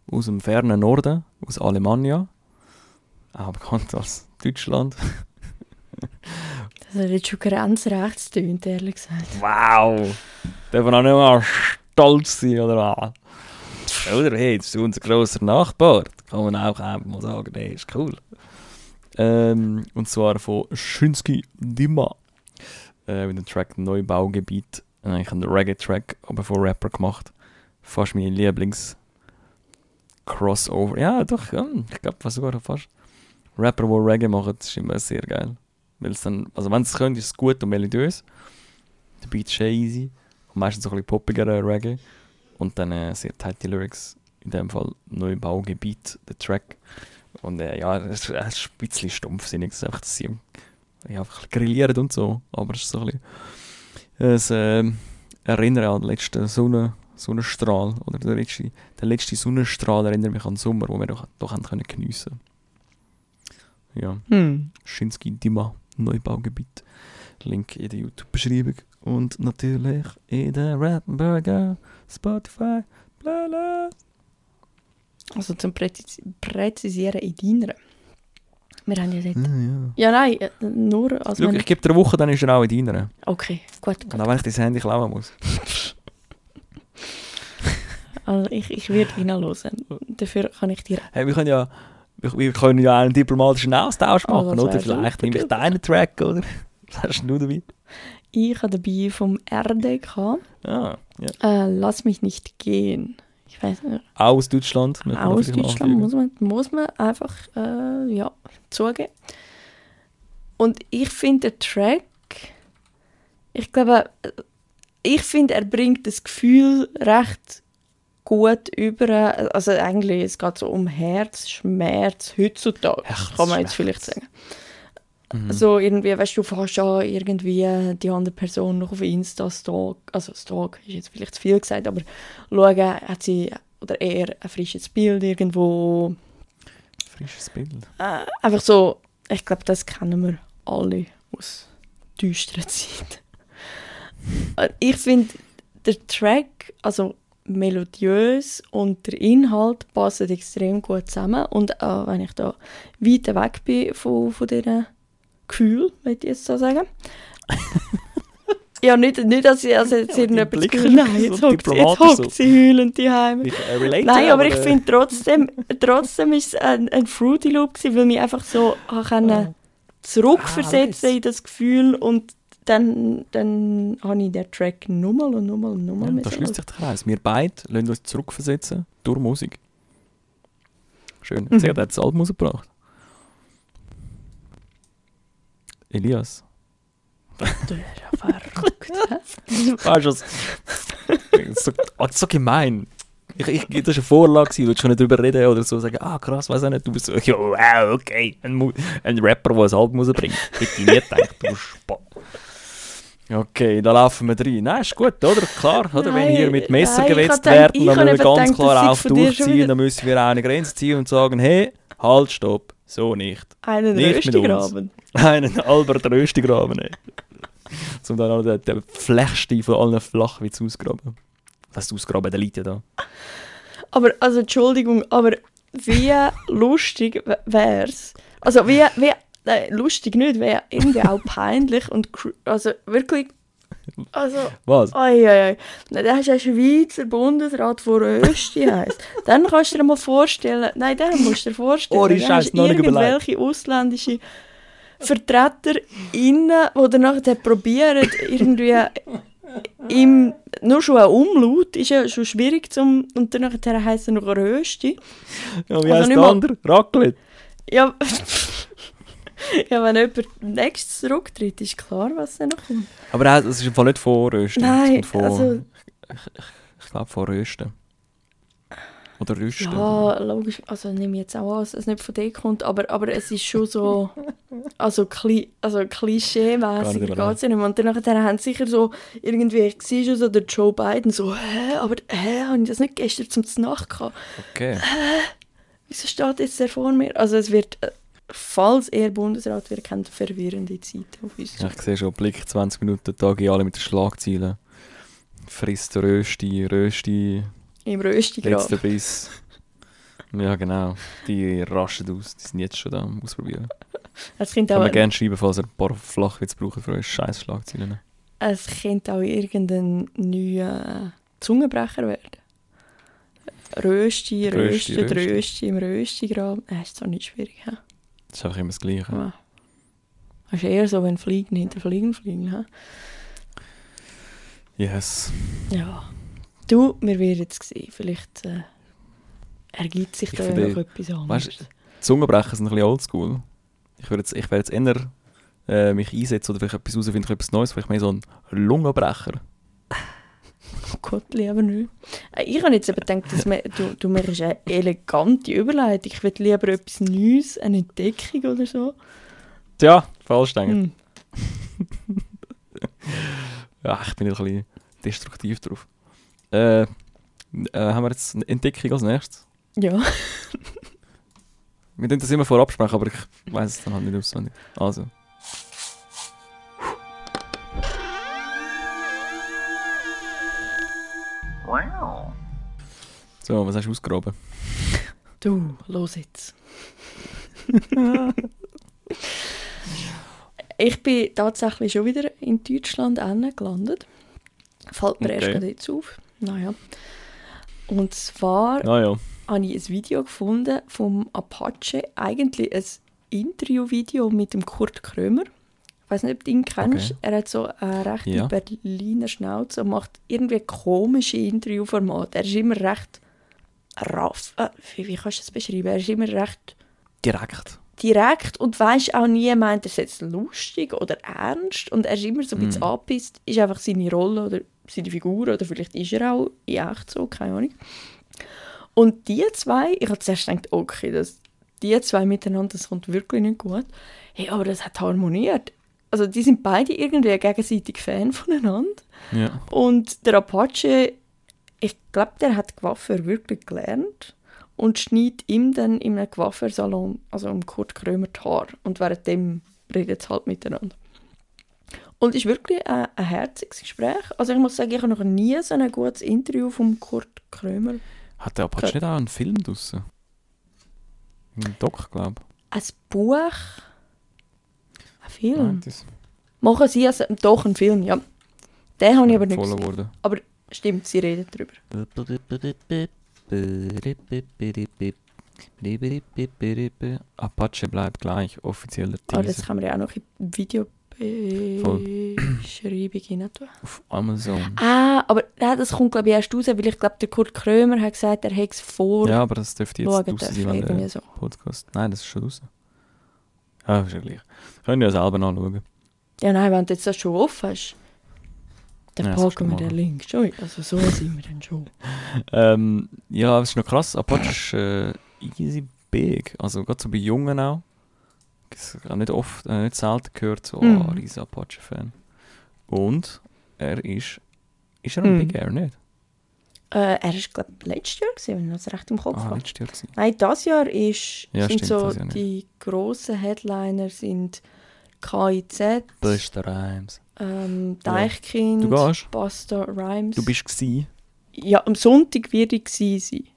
aus dem fernen Norden, aus Alemannia. Auch bekannt als Deutschland. Das hat jetzt schon grenzrechts tönt, ehrlich gesagt. Wow! Darf man auch nicht mal stolz sein, oder was? Oder hey, das ist unser grosser Nachbar. Da kann man auch einfach mal sagen, nee, ist cool. Ähm, und zwar von Schinsky Dima. Äh, mit dem Track Neubaugebiet. Äh, Eigentlich einen Reggae-Track, aber von Rapper gemacht. Fast mein Lieblings-Crossover. Ja, doch, ja, ich glaube sogar fast. Rapper, die Reggae machen, ist immer sehr geil. Dann, also wenn es können, ist es gut und melodiös. Der Beat ist easy. Und meistens so ein bisschen poppiger Reggae. Und dann äh, sehr tighte Lyrics. In dem Fall Neubaugebiet, der Track. Und äh, ja, es ist, es ein bisschen stumpfsinnig. Es ist einfach, dass sie ja, einfach grillieren und so. Aber es ist so ein bisschen ein ähm, Erinnern an den letzten Sonne, Sonnenstrahl. Oder der letzte, der letzte Sonnenstrahl erinnert mich an den Sommer, wo wir doch, doch haben können geniessen Ja, Hm. Schinsky Dima, Neubaugebiet. Link in der YouTube-Beschreibung. Und natürlich in der Rappenburger, Spotify, bla bla. Also zum Präzis Präzisieren in deiner. Wir haben ja Ja, gesagt... ja. Ja, nein, äh, nur als Schau, ich gebe dir eine Woche, dann ist er auch in deiner. Okay, gut. Und auch wenn ich dein Handy klauen muss. [laughs] Also ich, ich werde reinhören. Dafür kann ich dir... Hey, wir können ja, wir, können ja einen diplomatischen Austausch Oh, machen, das oder? Vielleicht nehme ich deinen Track, oder? [laughs] Was hast du dabei? Ich habe dabei vom RDK Ah, ja. äh, «Lass mich nicht gehen». Ich weiß nicht, Auch aus Deutschland. man aus Deutschland muss man, muss man einfach äh, ja, zugeben. Und ich finde der Track, ich glaube, äh, ich finde, er bringt das Gefühl recht gut über. Also eigentlich, es geht so um Herzschmerz heutzutage, kann man jetzt vielleicht sagen. Mhm. So irgendwie, weißt du, du fährst an irgendwie die andere Person noch auf Insta stalk, also stalk ist jetzt vielleicht zu viel gesagt, aber schauen, hat sie oder er ein frisches Bild irgendwo. Frisches Bild. Äh, einfach so, ich glaube, das kennen wir alle aus düsteren Zeiten. Äh, ich finde, der Track, also melodiös und der Inhalt passen extrem gut zusammen. Und äh, wenn ich da weit weg bin von, von diesen Gefühlen, möchte ich jetzt so sagen. ja, nicht, nicht, dass ich also jetzt Ja, irgendetwas Gefühl ist Nein, jetzt hockt, jetzt hockt so. sie heulend daheim. Relate, Nein, aber ich äh, finde trotzdem, trotzdem ist es ein, ein Fruity Loop gewesen, weil mich einfach so habe können zurückversetzen Ah, in das Gefühl und dann, dann habe ich den Track nochmal und nochmal und nochmal Ja, da schließt sich der Kreis. Wir beide lassen uns zurückversetzen durch Musik. Schön. Mhm. Sehr, der hat das Album rausgebracht. Elias. Du bist ja verrückt. Weißt du was? so, ah, so gemein. Ich, ich, das war eine Vorlage, du willst schon nicht drüber reden oder so sagen, ah krass, weiß auch nicht. Du bist so, [laughs] ja, wow, okay. Ein, ein Rapper, der ein Album rausbringt. Hätte ich nie gedacht, du Spott. Okay, da laufen wir rein. Nein, ist gut, oder? Klar, oder? wenn Nein, hier mit Messer nein, ich gewetzt werden, ich dann müssen wir ganz gedacht, klar schon durchziehen. Dann müssen wir auch eine Grenze ziehen und sagen, hey, halt, stopp, so nicht. Einen Nicht. Röstigraben. [laughs] Einen Albert Röstigraben, ey. [laughs] Zum dann auch den, den von allen Flachwitz ausgraben. Was ausgraben, der liegt ja da. Aber, also Entschuldigung, aber wie [laughs] lustig wär's? Also wie, wie nein, lustig nicht, wäre irgendwie auch peinlich und also wirklich, also Was? Oi, oi, oi. Nein, Der ist ein Schweizer Bundesrat, der Rösti [laughs] heisst. Dann kannst du dir mal vorstellen, nein, dann musst du dir vorstellen, Ohne dann hast noch irgendwelche ausländische VertreterInnen, die dann nachher probieren, irgendwie im, nur schon ein Umlaut ist ja schon schwierig zum, und dann nachher heisst er noch Rösti. Ja, wie Also heisst der andere? Raclette. Ja, [laughs] [laughs] ja, wenn jemand nächstes zurücktritt, ist klar, was dann noch kommt. Aber er- das ist im Fall nicht von Rösten. Nein, von, also- Ich, ich, ich glaube von Rösten. Oder Rüsten. Ja, logisch. Also nehme ich jetzt auch an, dass es nicht von dir kommt, aber, aber es ist schon so, [laughs] also, kli also nicht geht es ja nicht. Und dann haben sie sicher so, irgendwie, ich sehe schon so der Joe Biden so, hä, aber hä, habe ich das nicht gestern zum Nacht gehabt? Okay. Wieso steht jetzt der vor mir? Also es wird, äh, falls er Bundesrat wird, kennt verwirrende Zeiten auf uns. Ja, ich sehe schon, Blick 20 Minuten Tage alle mit den Schlagzeilen. Frisst Rösti, Rösti, Im Röstigrab. letzter Biss. Ja, genau. Die raschen aus. Die sind jetzt schon da am Ausprobieren. Es könnte auch, wir gerne schreiben, falls ihr ein paar Flachwitze braucht für eure scheiß Schlagzeilen. es könnte auch irgendein neuer Zungenbrecher werden. Rösti, Rösti, Rösti, Rösti. Rösti im Röstigraben. Äh, ist zwar nicht schwierig, hä? Das ist einfach immer das Gleiche. Ja. Das ist eher so, wenn Fliegen hinter Fliegen fliegen. hä? Yes. Ja. Du, wir werden jetzt sehen. Vielleicht äh, ergibt sich Ich da finde- noch etwas anderes. Weißt Zungenbrecher sind ein bisschen oldschool. Ich würde jetzt, ich werde jetzt eher äh, mich einsetzen oder vielleicht etwas herausfinden, etwas Neues. Vielleicht mehr so ein Lungenbrecher. Gott, lieber nicht. Äh, Ich habe jetzt eben gedacht, dass wir, du, du machst eine elegante Überleitung. Ich würde lieber etwas Neues, eine Entdeckung oder so. Tja, falsch denken. Hm. [laughs] Ja, ich bin ein bisschen destruktiv drauf. Äh, äh, haben wir jetzt eine Entdeckung als nächstes? Ja. Wir können das immer vorab sprechen, aber ich weiß es dann halt nicht auswendig. Also. So, was hast du ausgegraben? Du, los jetzt. [laughs] ich bin tatsächlich schon wieder in Deutschland gelandet. Fällt mir erst Okay. gerade jetzt auf. Naja. Und zwar Naja, habe ich ein Video gefunden vom Apache. Eigentlich ein Interviewvideo mit dem Kurt Krömer. Ich weiß nicht, ob du ihn kennst. Okay. Er hat so eine rechte Ja. Berliner Schnauze und macht irgendwie komische Interviewformate. Er ist immer recht raff. Äh, wie, wie kannst du das beschreiben? Er ist immer recht direkt. direkt und weiß auch nie, meint er es jetzt lustig oder ernst. Und er ist immer so ein bisschen Mhm. angepisst. Ist einfach seine Rolle oder seine Figur oder vielleicht ist er auch in echt so, keine Ahnung. Und die zwei, ich habe zuerst gedacht, okay, das, die zwei miteinander, das kommt wirklich nicht gut. Hey, aber das hat harmoniert. Also die sind beide irgendwie gegenseitig Fan voneinander. Ja. Und der Apache, ich glaube, der hat Coiffeur wirklich gelernt und schneidet ihm dann in einem Coiffeursalon, also um Kurt Krömer, die Haare. Und währenddem redet sie halt miteinander. Und es ist wirklich ein, ein herziges Gespräch. Also ich muss sagen, ich habe noch nie so ein gutes Interview von Kurt Krömer. Hat der Apache nicht auch einen Film draussen? Ein Doc, glaube Ein Buch, ein ich. Film. das Machen sie also, doch einen Film, ja. Den habe ich aber nicht gesehen. geworden. Aber stimmt, sie reden darüber. Apache bleibt gleich, offizieller Aber das Teaser kann man ja auch noch in die Videobeschreibung rein tun. auf Amazon. Ah, aber ja, das kommt glaube ich erst raus, weil ich glaube, der Kurt Krömer hat gesagt, er hätte es vor Ja, aber das dürfte jetzt dürfen, sein, wenn der so. Podcast... Nein, das ist schon raus. Ah, ist ja gleich. Können ja selber nachschauen. Ja, nein, wenn du jetzt das schon offen hast, dann Ja, packen wir den. Link. Schon, also so sind wir dann schon. [laughs] Ähm, ja, es ist noch krass. Apache ist äh, easy big. Also gerade so bei Jungen auch. Ich habe nicht oft, äh, nicht selten gehört, so, Mhm. ah, riesen Apache-Fan. Und er ist, ist er ein Mhm. Big Air nicht? Äh, er ist glaube ich letztes Jahr gewesen, wenn ich das recht im Kopf Ah, habe. letztes Jahr gewesen. Nein, das Jahr ist, Ja, sind stimmt, so die grossen Headliner sind KIZ, Buster Rhymes. Ähm, Ja. Deichkind, Du gehst? Busta Rhymes. Du bist gsi. Ja, am Sonntag werde ich gewesen sein.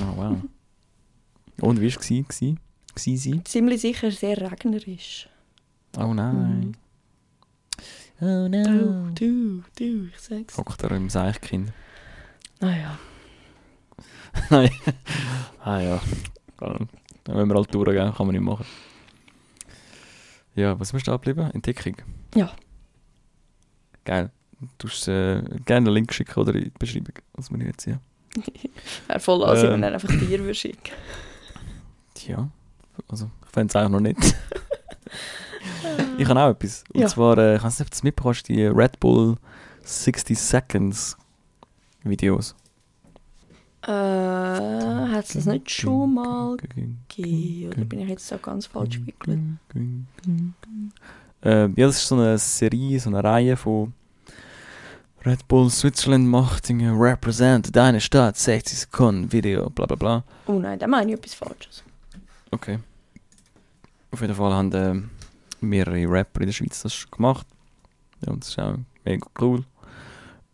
Ah, wow. Und wie war es gsi? Gsi? Gsi sein? Ziemlich sicher sehr regnerisch. Oh nein. Oh Du, du, du, ich sag's. Hockt er im Seichkind. Naja. [laughs] Nein. ah ja. Wenn wir halt durchgehen, kann man nicht machen. Ja, was ist da geblieben? Entdeckung. Ja. Geil. Du hast äh, gerne einen Link schicken oder in die Beschreibung, was wir jetzt hier. [laughs] Wäre voll als Ähm. wenn man einfach dir würde schicken. Tja, also ich fände es eigentlich noch nicht. [laughs] ich habe auch etwas. Und Ja. zwar, äh, ich weiß nicht, ob du es mitbekommst, die Red Bull 60 Seconds Videos. Äh, hat es das nicht schon mal gegeben? Oder bin ich jetzt so ganz falsch gewickelt? Äh, ja, das ist so eine Serie, so eine Reihe von Red Bull Switzerland macht Represent deine Stadt, 60 Sekunden Video, bla bla bla. Oh nein, da meine ich etwas Falsches. Okay. Auf jeden Fall haben äh, mehrere Rapper in der Schweiz das schon gemacht. Ja, und das ist auch mega cool.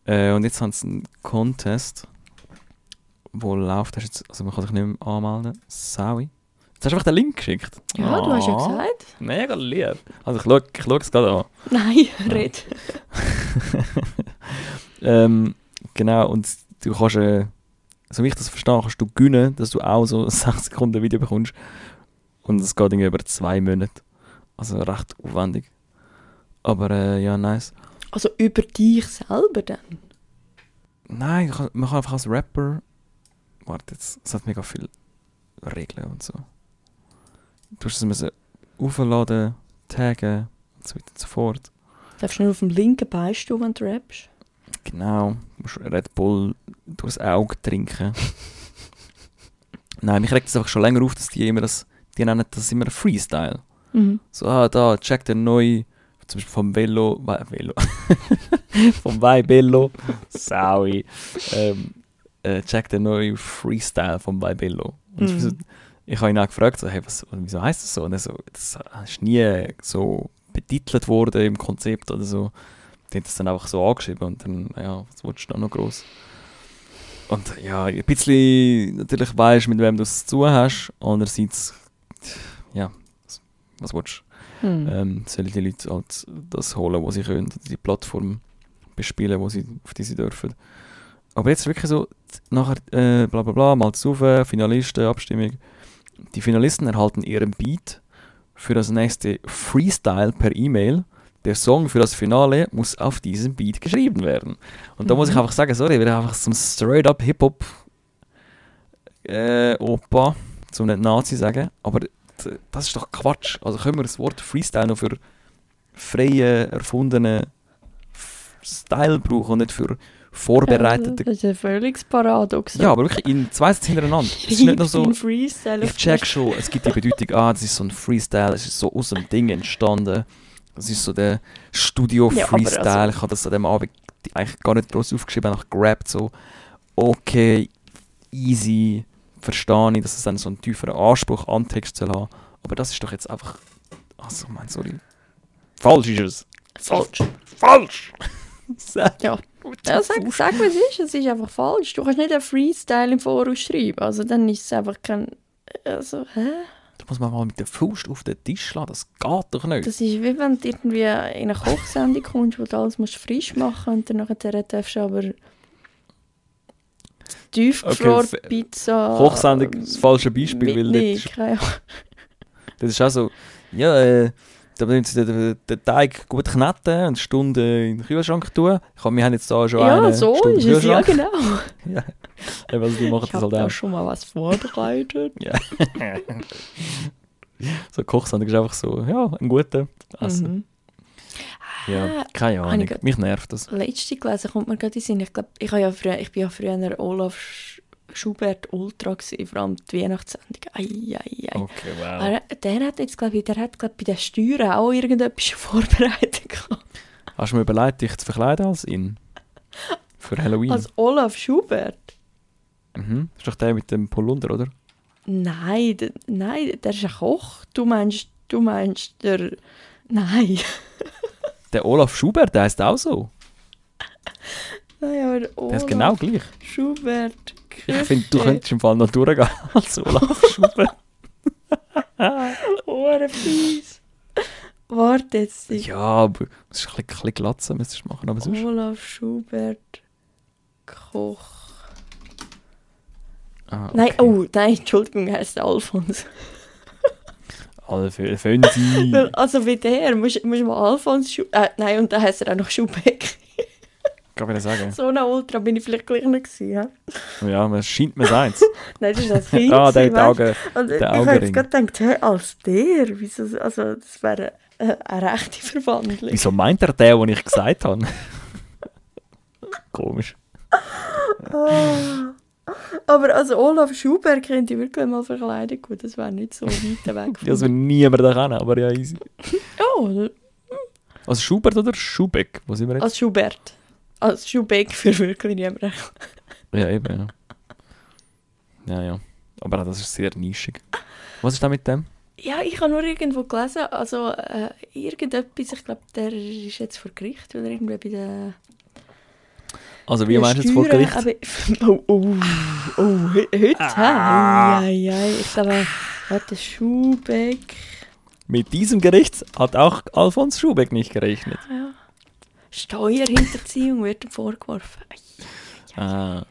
Äh, und jetzt haben sie einen Contest, wo läuft, hast jetzt, also man kann sich nicht mehr anmelden. Saui. Jetzt hast du einfach den Link geschickt. Ja, du hast ja Ah, gesagt. Mega lieb. Also ich schaue ich schau es gerade an. Nein, red. [laughs] ähm, genau, und du kannst, äh, so wie ich das verstehe, kannst du gewinnen, dass du auch so [laughs] ein 6 Sekunden Video bekommst. Und es geht irgendwie über zwei Monate. Also recht aufwendig. Aber äh, ja, nice. Also über dich selber dann? Nein, man kann einfach als Rapper. Warte jetzt, es hat mega viele Regeln und so. Du musst es müssen aufladen, taggen und so weiter und so fort. Darfst du nur auf dem linken Bein stehen, wenn du rappst? Genau, du musst Red Bull durchs Auge trinken. [laughs] Nein, mich regt es einfach schon länger auf, dass die immer das, die nennen das immer Freestyle. Mhm. So, ah, da, check den neu, zum Beispiel vom Velo, Velo, [laughs] vom Weibello, sorry, ähm, äh, check den neuen Freestyle vom Weibello. Und ich, Mhm. ich habe ihn auch gefragt, so, hey, was, wieso heißt das so? Und er so, das ist nie so betitelt worden im Konzept oder so. Die haben das dann einfach so angeschrieben und dann, ja, was willst du da noch groß? Und ja, ein bisschen natürlich weißt, mit wem du es zu hast. Andererseits, ja, was, willst du? Mhm. ähm, sollen die Leute halt das holen, was sie können, die Plattform bespielen, wo sie, auf die sie dürfen. Aber jetzt wirklich so, nachher, äh, bla bla bla, mal zu, Finalisten, Abstimmung. Die Finalisten erhalten ihren Beat für das nächste Freestyle per E-Mail. Der Song für das Finale muss auf diesem Beat geschrieben werden. Und da muss ich Mhm. einfach sagen, sorry, wir haben einfach zum straight-up Hip-Hop äh, Opa, zum nicht Nazi sagen, aber das ist doch Quatsch. Also können wir das Wort Freestyle noch für freie, erfundene Style brauchen und nicht für vorbereitete. Das ist ein völliges Paradox. Ja, aber wirklich in zwei Sätze hintereinander. Es ist nicht nur [laughs] so, Ein Freestyle ich check schon, es gibt die Bedeutung, ah, das ist so ein Freestyle, es ist so aus dem Ding entstanden. Das ist so der Ja, Studio-Freestyle. also- ich habe das an dem Abend eigentlich gar nicht groß aufgeschrieben, einfach gerappt, so, okay, easy, verstehe ich, dass es dann so einen tieferen Anspruch an Text soll haben. Aber das ist doch jetzt einfach, also, mein, sorry. Falsch ist es. Falsch. Falsch! [laughs] Ja. Ja, sag, sag, was ist. Es ist einfach falsch. Du kannst nicht einen Freestyle im Voraus schreiben. Also dann ist es einfach kein... Also, hä? Da muss man mal mit der Faust auf den Tisch schlagen, das geht doch nicht. Das ist wie wenn du irgendwie in eine Kochsendung kommst, wo du alles musst frisch machen und dann nachher darfst du aber tiefgefrorene Okay, Pizza... Kochsendung, das falsche Beispiel, weil Nee, das ist, das ist auch so, ja, äh, da müssen sie den, den Teig gut kneten und eine Stunde in den Kühlschrank tun. Ich hab, wir haben jetzt da schon Ja, eine so Stunde ist es, ja genau. [laughs] Ja, also die machen Ich das habe halt auch. schon mal was vorbereitet. Ja. [laughs] so Kochsendung ist einfach so, ja, ein guter Essen. Mhm. Ja, Ah, keine Ahnung, mich nervt das. Letzte gelesen kommt mir gerade in den Sinn. Ich glaube, ich, habe ja früher, ich bin ja früher Olaf Sch- Schubert Ultra gewesen, vor allem die Weihnachtssendung. Ei, ei, ei. Okay, wow. Aber der hat jetzt, glaube ich, der hat, glaub, bei den Steuern auch irgendetwas [laughs] vorbereitet gehabt. Hast du mir überlegt, dich zu verkleiden als ihn? Für Halloween? Als Olaf Schubert? mhm. Das ist doch der mit dem Polunder, oder? Nein, d- nein, der ist ein Koch. Du meinst, du meinst der... Nein. [laughs] Der Olaf Schubert, der heißt auch so. Nein, aber Der Olaf ist genau gleich. Schubert. Ich finde, du könntest im Fall noch durchgehen [laughs] als Olaf Schubert. [laughs] Ohre fies. Warte jetzt. ja, aber es ist ein bisschen, ein bisschen Glatze, müsstest du machen, aber sonst... Olaf Schubert Koch. Ah, okay. Nein, oh, nein, Entschuldigung, er heißt Alfons. [laughs] Weil, Also wie der, musst musst du mal Alfons Schu äh, Nein, und dann heißt er auch noch Schubeck. Kann ich sagen. so ein Ultra bin ich vielleicht gleich nicht gewesen. Ja? Ja, man scheint mir eins. [laughs] Nein, das ist das Kind. [laughs] ah, der Augen. Und ich habe jetzt gerade gedacht, hä, als der, wieso, also das wäre eine, eine rechte Verwandlung. Wieso meint er der, den ich gesagt habe? [laughs] Komisch. Ah. Aber also Olaf Schubert könnte ich wirklich mal verkleiden. Gut, das wäre nicht so weit weg. von Das will niemand kennen, aber ja, easy. Ja, Also Schubert oder Schubeck? Wo sind wir jetzt? als Schubert. Als Schubeck für wirklich niemanden. ja, eben, ja. Ja, ja. Aber auch das ist sehr nischig. Was ist da mit dem? Ja, ich habe nur irgendwo gelesen, also äh, irgendetwas, ich glaube, der ist jetzt vor Gericht, weil er irgendwie bei der... Also wie meinst du jetzt vor Gericht? Aber, oh, oh, oh, he- heute, ah. ja, ja, ich glaube, warte, Schubeck, Mit diesem Gericht hat auch Alfons Schubeck nicht gerechnet. ja. Steuerhinterziehung wird ihm vorgeworfen. Ah,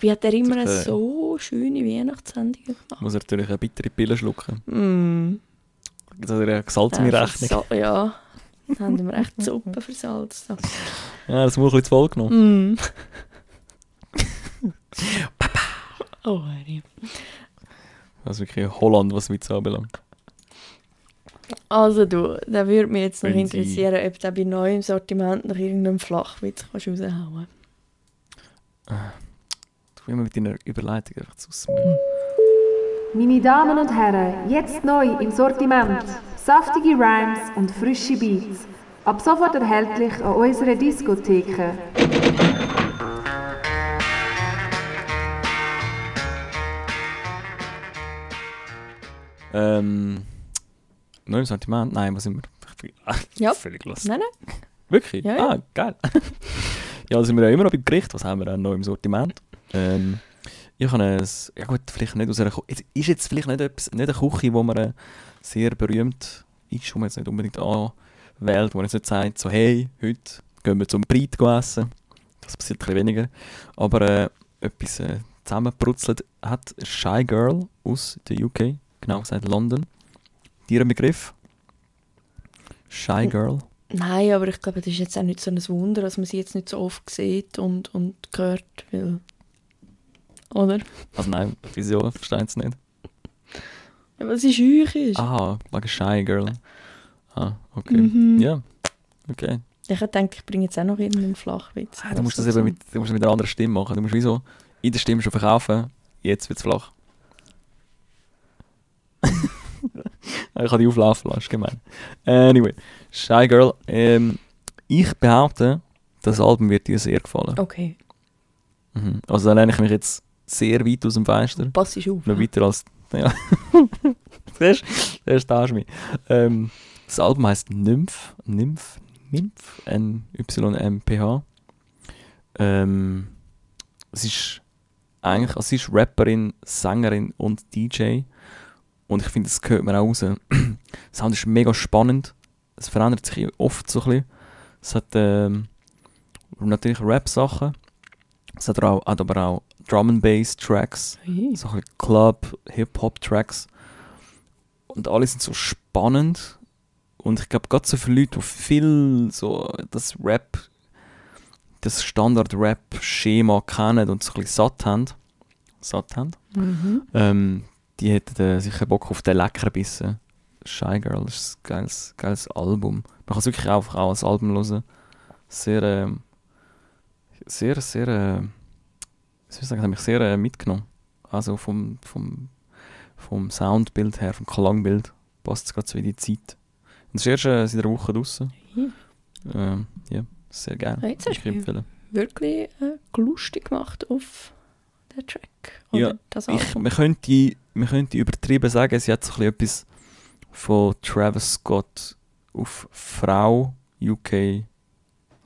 Wie hat er immer eine so schöne Weihnachtssendung gemacht? muss er natürlich eine bittere Pille schlucken. Mm. Das hat er eine gesalzene Ja, Rechnung. versa- Ja, dann haben wir echt die Suppe versalzt. Ja, das muss ein bisschen zu voll genommen. Mm. [laughs] oh, Harry. Das ist wirklich Holland, was Witze anbelangt. Also du, da würde mich jetzt noch Wenn Sie- interessieren, ob du bei neuem Sortiment noch irgendeinen Flachwitz kannst raushauen Du immer mit deiner Überleitung einfach zu smooth. Meine Damen und Herren, jetzt neu im Sortiment. Saftige Rhymes und frische Beats. Ab sofort erhältlich an unserer Diskotheke. Ähm, neues Sortiment? Nein, was sind wir? [laughs] Ja. völlig los. Nein, nein. Wirklich? Ja, ja. Ah, geil. [laughs] ja, da sind wir ja immer noch beim Gericht. Was haben wir denn noch im Sortiment? Ähm, ich habe ein, ja gut, vielleicht nicht aus einer Küche. Es ist jetzt vielleicht nicht, etwas, nicht eine Küche, wo man äh, sehr berühmt ist, wo man jetzt nicht unbedingt anwählt, wo man jetzt nicht sagt, so hey, heute gehen wir zum Breit essen. Das passiert ein bisschen weniger. Aber äh, etwas äh, zusammengebrutzelt hat Shy Girl aus der UK, genau gesagt London. Dir ein Begriff? Shy Girl? Nein, aber ich glaube, das ist jetzt auch nicht so ein Wunder, dass man sie jetzt nicht so oft sieht und, und hört, weil... Oder? Also nein, wieso? Versteht es nicht? Ja, weil sie schüch ist. Ah, a shy girl. Ah, okay. Mhm. Ja, okay. Ich denke, ich bringe jetzt auch noch irgendeinen Flachwitz. Ah, du musst das eben mit, du musst mit einer anderen Stimme machen. Du musst wieso in der Stimme schon verkaufen, jetzt wird es flach. Ich habe die auflaufen lassen, ist gemein. Anyway, Shy Girl. Ähm, ich behaupte, das Album wird dir sehr gefallen. Okay, Mhm. Also da lehne ich mich jetzt sehr weit aus dem Fenster. pass dich auf. Noch weiter als. Ja. [laughs] Siehst du, da stehst du mich. Ähm, das Album heißt Nymph. Nymph? Nymph? N-Y-M-P-H. Ähm, es ist eigentlich. Also sie ist Rapperin, Sängerin und DJ. Und ich finde, das gehört mir auch raus. [clears throat] Sound ist mega spannend. Es verändert sich oft so ein bisschen. Es hat ähm, natürlich Rap-Sachen. Es hat, auch, hat aber auch Drum and Bass Tracks Hey. so ein Club, Hip-Hop-Tracks. Und alle sind so spannend. Und ich glaube, gerade so für Leute, die viel so das Rap, das Standard-Rap-Schema kennen und so ein bisschen satt haben, satt haben, Mhm. ähm, die hätten äh, sicher Bock auf den Leckerbissen. Shy Girl das ist ein geiles, geiles Album. Man kann es wirklich einfach auch als Album hören. Sehr, ähm, sehr, sehr, äh, wie soll ich sagen, hat mich sehr äh, mitgenommen. Also vom, vom, vom Soundbild her, vom Klangbild passt es gerade so in die Zeit. Und es ist erst äh, seit einer Woche draußen. Mhm. Ähm, ja, sehr geil. Ja, jetzt hast ich du mich. Wirklich äh, lustig gemacht auf den Track. Oder Ja, das Ich, Album. man, könnte, man könnte übertrieben sagen, sie hat so ein bisschen etwas von Travis Scott auf Frau UK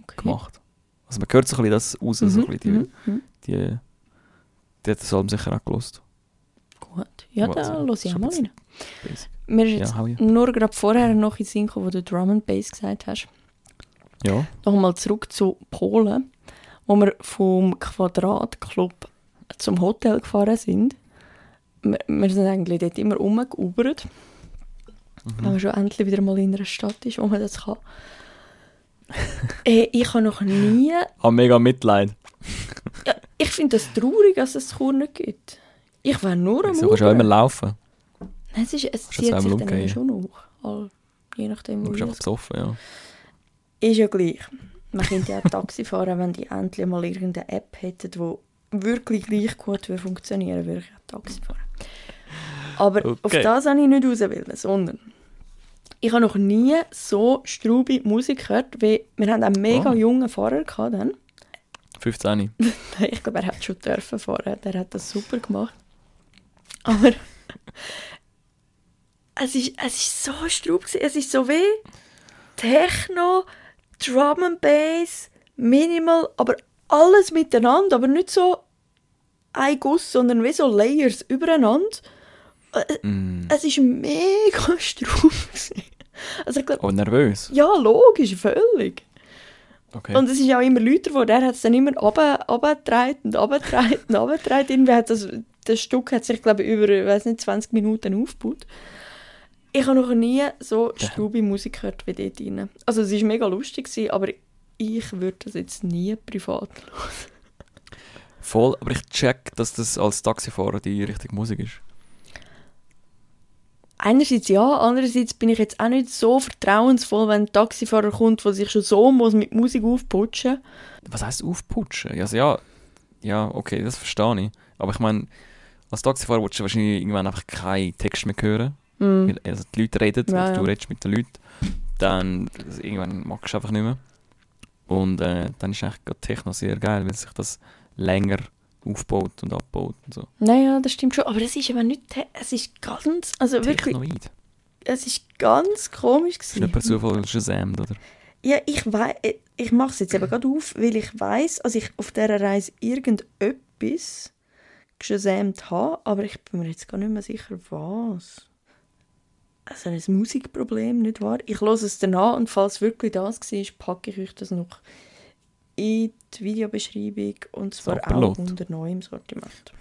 Okay. gemacht. Also man hört so ein bisschen das raus, so ein Mhm, bisschen mhm, mhm. die, die, die hat das Album sicher auch gelost. Gut. Ja, da los ich auch mal rein. Basic. Mir ist jetzt Ja, hau ja. nur gerade vorher noch in Sinn gekommen, wo du Drum and Bass gesagt hast. Ja, Nochmal zurück zu Polen, wo wir vom Quadratclub zum Hotel gefahren sind. Wir, wir sind eigentlich dort immer rumgeubert, wenn man schon endlich wieder mal in einer Stadt ist, wo man das kann. [laughs] äh, ich habe noch nie... habe mega Mitleid. [laughs] Ja, ich finde das traurig, dass es Chur nicht gibt. Ich wäre nur am So kannst du auch immer laufen. Nein, es, ist, es du zieht sich dann umgehen. schon noch. All, je nachdem, Du wo bist ich einfach besoffen, ja. Ist ja gleich. Man könnte ja auch Taxi fahren, wenn die endlich mal irgendeine App hätten, die wirklich gleich gut würde funktionieren würde, ich auch Taxi fahren. Aber auf Okay. das habe ich nicht raus wollen, sondern ich habe noch nie so straube Musik gehört, wie wir haben einen mega Oh. jungen Fahrer gehabt dann. 15. [laughs] Ich glaube, er hat schon dürfen fahren, der hat das super gemacht. Aber [laughs] es ist, es ist so gewesen. es ist so wie Techno, Drum and Bass, Minimal, aber alles miteinander, aber nicht so ein Guss, sondern wie so Layers übereinander. Äh, Mm. Es ist mega [laughs] straub. Also ich glaube, Oh, nervös. ja, logisch, völlig. Okay. Und es ist auch immer lauter geworden. Er hat es dann immer runter- runtergetragen und runtergetragen und runtergetragen. Irgendwie hat das, das Stück hat sich, glaube ich, über weiß nicht, 20 Minuten aufgebaut. Ich habe noch nie so straube Musik gehört wie dort drin. Also es war mega lustig, gewesen, aber ich würde das jetzt nie privat Voll, aber ich check, dass das als Taxifahrer die richtige Musik ist. Einerseits ja, andererseits bin ich jetzt auch nicht so vertrauensvoll, wenn ein Taxifahrer kommt, der sich schon so muss mit Musik aufputschen Was heisst aufputschen? Also ja, ja, okay, das verstehe ich. Aber ich meine, als Taxifahrer willst du wahrscheinlich irgendwann einfach keinen Text mehr hören. Mm. weil also die Leute reden, Ja, oder du ja. redest mit den Leuten, dann also irgendwann magst du einfach nicht mehr. Und äh, dann ist eigentlich gerade Techno sehr geil, weil sich das länger aufbaut und abbaut und so. Naja, das stimmt schon. Aber es ist aber nicht, es ist ganz, also wirklich, Technoid. es ist ganz komisch Das ist nicht per. Zufall Shazam, oder? Ja, ich weiß, ich mache es jetzt eben gerade auf, weil ich weiß, also ich auf dieser Reise irgendetwas gesamt habe, aber ich bin mir jetzt gar nicht mehr sicher, was. Also ein Musikproblem, nicht wahr? Ich höre es danach und falls es wirklich das war, packe ich euch das noch in die Videobeschreibung und zwar auch Sapperlot. unter neuem Sortiment.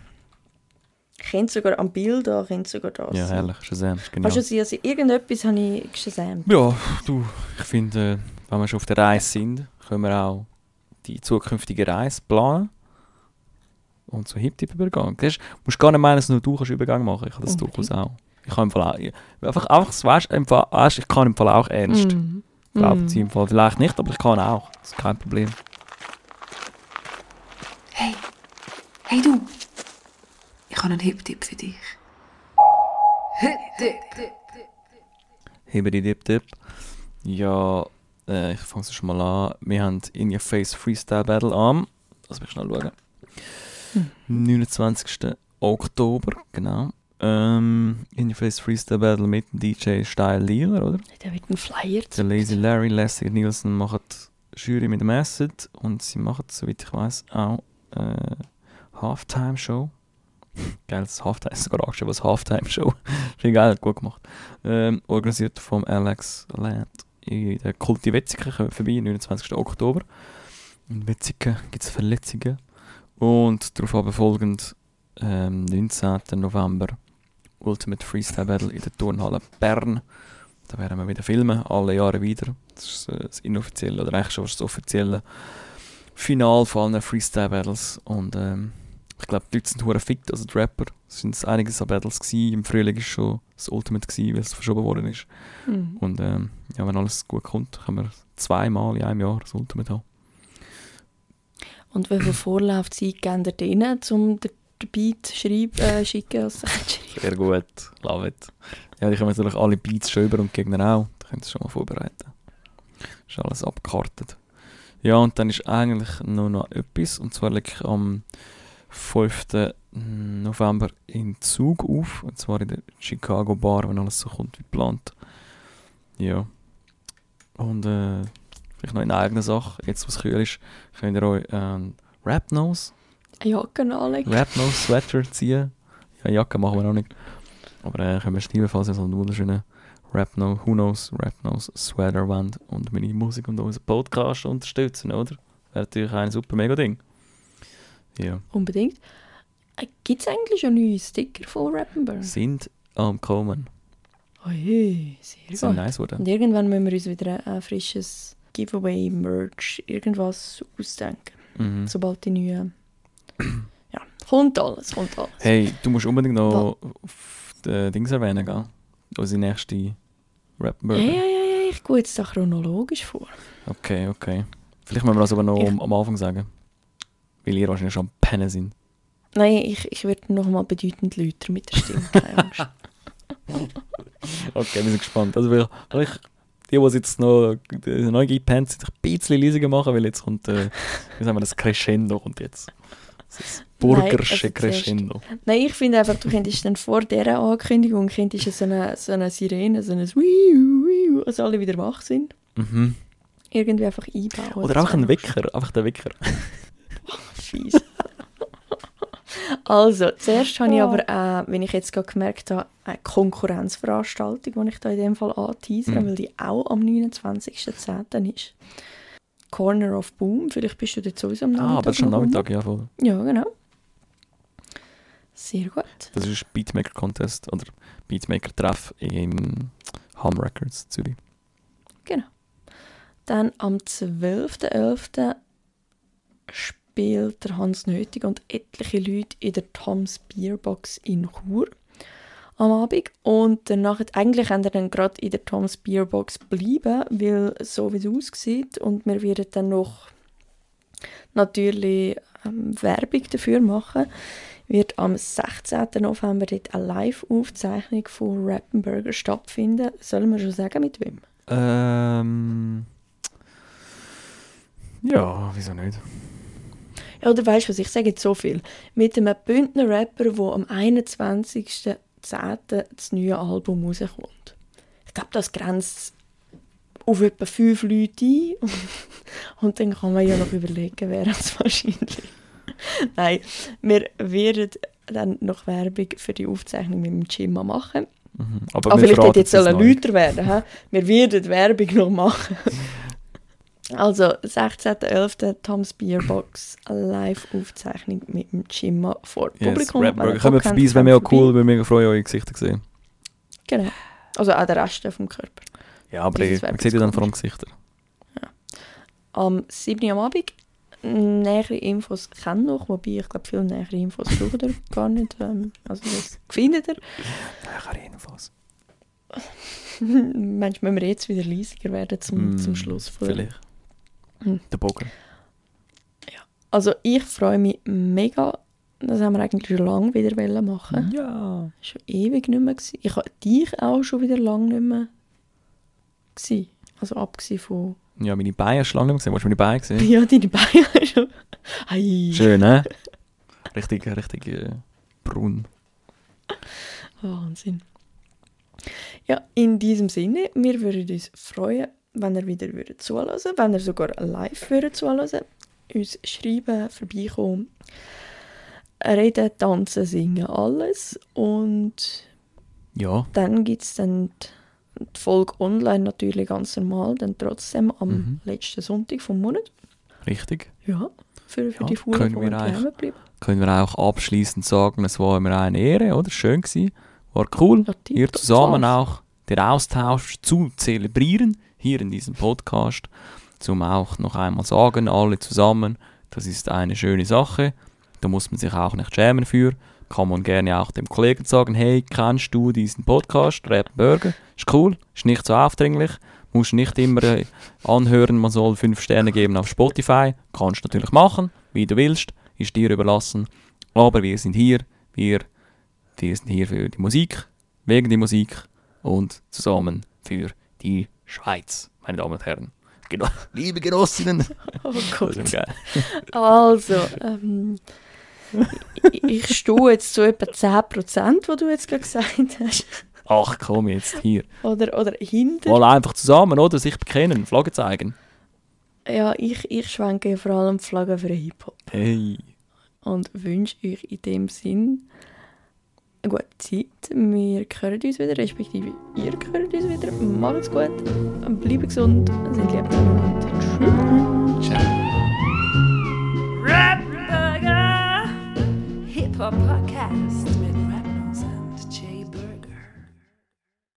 Ich kenne sogar am Bild an, kenne sogar das. Ja, herrlich, Shazam, ist genial. du sein, also irgendetwas habe ich gesamt. Ja, du, ich finde, äh, wenn wir schon auf der Reise sind, können wir auch die zukünftige Reise planen und so hip-tip übergehen. Du musst gar nicht meinen, dass nur du kannst Übergang machen Ich habe das durchaus auch. Ich kann im Fall auch, ich- einfach, einfach, weißt, im Fall, weißt, ich kann im Fall auch ernst. Mhm. Glaubt Mhm. sie im Fall vielleicht nicht, aber ich kann auch. Das ist kein Problem. Hey, hey du. Ich habe einen Hip-Tipp für dich. Die Dip-Dip. Ja, äh, ich fange es schon mal an. Wir haben In Your Face Freestyle Battle am. Lass mich schnell schauen. 29. Oktober, genau. Ähm, In Your Face Freestyle Battle mit dem DJ Style Dealer, oder? Der wird ein Flyer Der Lazy Larry, und Nielsen machen Jury mit dem Acid und sie machen, soweit ich weiß, auch äh, Halftime Show. [laughs] Geil, das Halftime ist [laughs] sogar angeschrieben als Halftime Show. [laughs] Viel geil, gut gemacht. Ähm, organisiert vom Alex Land in der Kulti Wetzikon, kommt vorbei, 29. Oktober. In Wetzikon gibt es Verletzungen. Und darauf folgend ähm, 19. November Ultimate Freestyle Battle in der Turnhalle Bern. Da werden wir wieder filmen, alle Jahre wieder. Das ist äh, das inoffizielle oder eigentlich schon das offizielle Final von allen Freestyle Battles. Und ähm, ich glaube, die Leute sind hure fit, also die Rapper. Es sind einiges an Battles gewesen. Im Frühling ist schon das Ultimate gewesen, weil es verschoben worden ist. Mhm. Und ähm, ja, wenn alles gut kommt, können wir zweimal in einem Jahr das Ultimate haben. Und wie viel Vorlaufzeit geben ihr denen, um den Beat schreiben, äh, schicken? Also, [laughs] Sehr gut, love it. Ja, die haben natürlich alle Beats schon über und die Gegner auch. Da könnt ihr es schon mal vorbereiten. Ist alles abgekartet. Ja, und dann ist eigentlich nur noch etwas. Und zwar ich am 5. November in Zug auf. Und zwar in der Chicago Bar, wenn alles so kommt wie geplant. Ja. Und äh, vielleicht noch in eigener Sache. Jetzt, was kühl ist, könnt ihr euch ähm, Rap Nose eine Jacke anlegen. Rap Nose Sweater ziehen. Ja, Jacke machen wir noch nicht. Aber äh, können wir schreiben, falls ihr so einen wunderschönen Rap Nose, Who Knows, Rap Nose Sweater wollt und meine Musik und unseren Podcast unterstützen, oder? Wäre natürlich ein super mega Ding. Ja. Unbedingt. Äh, Gibt es eigentlich schon neue Sticker von Rappenburn? Sind am Kommen. Oh je, sehr Sind gut. nice geworden. Und irgendwann müssen wir uns wieder ein, frisches Giveaway, Merch, irgendwas ausdenken. Mhm. Sobald die neuen... [clears throat] ja, kommt alles, kommt alles. Hey, du musst unbedingt noch auf die Dings erwähnen, gell? Unsere nächste Rap Ja, ja, ja, ja, ich gehe jetzt da chronologisch vor. Okay, okay. Vielleicht müssen wir das aber noch Ich- am Anfang sagen. Weil ihr wahrscheinlich schon am Pennen sind. Nein, ich, ich werde nochmal bedeutend lauter mit der Stimme. [laughs] Okay, wir sind gespannt. Also vielleicht, vielleicht die, die jetzt noch neu gepennt sind, ein bisschen leiser machen, weil jetzt kommt, äh, wie sagen wir, das Crescendo kommt jetzt. Das Burgersche Nein, also zuerst- Crescendo. Nein, ich finde einfach, du könntest dann vor dieser Ankündigung könntest so eine, so eine Sirene, so ein Wiu, als alle wieder wach sind, Mhm. irgendwie einfach einbauen. Oder auch ein Wecker, einfach der Wecker. [laughs] Fies. also, zuerst habe ich aber, äh, wenn ich jetzt gerade gemerkt habe, eine Konkurrenzveranstaltung, die ich da in dem Fall anteasere, Mhm. weil die auch am 29.10. ist. Corner of Boom, vielleicht bist du dort sowieso am Nachmittag. Ah, aber das ist am. Nachmittag, ja voll. Ja, genau. Sehr gut. Das ist ein Beatmaker Contest oder Beatmaker Treff im Hum Records Zürich. Dann am 12.11. spielt der Hans Nötig und etliche Leute in der Toms Beerbox in Chur am Abend. Und danach, eigentlich haben wir dann gerade in der Toms Beerbox bleiben, weil so wie es aussieht und wir werden dann noch natürlich ähm, Werbung dafür machen, wird am 16. November dort eine Live-Aufzeichnung von Rappenburger stattfinden. Sollen wir schon sagen, mit wem? Ähm. Ja, wieso nicht? Oder weißt du was, ich sage jetzt so viel. Mit einem Bündner Rapper, der am 21.10. das neue Album rauskommt. Ich glaube, das grenzt auf etwa fünf Leute ein. [laughs] Und dann kann man ja noch überlegen, wer es wahrscheinlich. [laughs] Nein, wir werden dann noch Werbung für die Aufzeichnung mit dem Chima machen. Mhm. Aber wir vielleicht hätte jetzt sollen lauter werden. hä? Wir werden Werbung noch machen. [laughs] Also, 16.11. Tom's Beerbox, eine Live-Aufzeichnung mit dem Chima vor Yes, Publikum. Ihr Burger. Kommt vorbei, es wäre mega cool, würde mega freuen, eure Gesichter zu sehen. Genau. Also auch der Rest vom Körper. Ja, aber ich, man sieht ja dann vor allem. Gesichter. Am 7. Uhr am Abend. Nähere Infos kennen noch, wobei ich glaube, viele nähere Infos braucht ihr [laughs] gar nicht. Ähm, also das findet ihr. Ja, jedenfalls. [laughs] Manchmal müssen wir jetzt wieder leisiger werden zum, Mm, zum Schluss. Von Vielleicht. Hm. Der Bogen. Also ich freue mich mega. Das haben wir eigentlich schon lange wieder machen. Ja. Schon ewig nicht mehr. Gewesen. Ich habe dich auch schon wieder lange nicht mehr gewesen. Also abgesehen von... Ja, meine Beine hast du lange nicht mehr gesehen. Hast du meine Beine gesehen? [laughs] Ja, deine Beine schon. Ei. Schön, ne? Richtig, richtig äh, braun. Wahnsinn. Ja, in diesem Sinne, wir würden uns freuen, wenn ihr wieder würdet zuhören, wenn ihr sogar live würdet zuhören, uns schreiben, vorbeikommen, reden, tanzen, singen, alles. Und Ja. dann gibt es dann die, die Folge online natürlich ganz normal, dann trotzdem am Mhm. letzten Sonntag vom Monat. Richtig. Ja, für, für Ja, die Fuhren, können die wir daheim eigentlich- bleiben. Können wir auch abschließend sagen, es war mir eine Ehre, oder? Schön gewesen. War cool. Ja, Ihr zusammen auch den Austausch zu zelebrieren, hier in diesem Podcast. Zum auch noch einmal sagen, alle zusammen, das ist eine schöne Sache. Da muss man sich auch nicht schämen für. Kann man gerne auch dem Kollegen sagen, hey, kennst du diesen Podcast, Rap Burger? Ist cool, ist nicht so aufdringlich. Musst nicht immer äh, anhören, man soll fünf Sterne geben auf Spotify. Kannst natürlich machen, wie du willst, ist dir überlassen. Aber wir sind hier, wir wir sind hier für die Musik, wegen die Musik und zusammen für die Schweiz, meine Damen und Herren. Geno [laughs] Liebe Genossinnen. [laughs] Oh Gott. Also, ähm, ich, stehe jetzt zu etwa 10%, was du jetzt gerade gesagt hast. Ach komm jetzt hier. Oder, oder hinter. Mal einfach zusammen, oder? Sich bekennen, Flagge zeigen. Ja, ich, ich schwenke vor allem die Flagge für Hip-Hop. Hey. Und wünsche euch in dem Sinn gute Zeit. Wir hören uns wieder, respektive ihr hört uns wieder. Macht's gut, bleibt gesund, sind lieb miteinander. Tschüss. Rap Burger Hip Hop Podcast.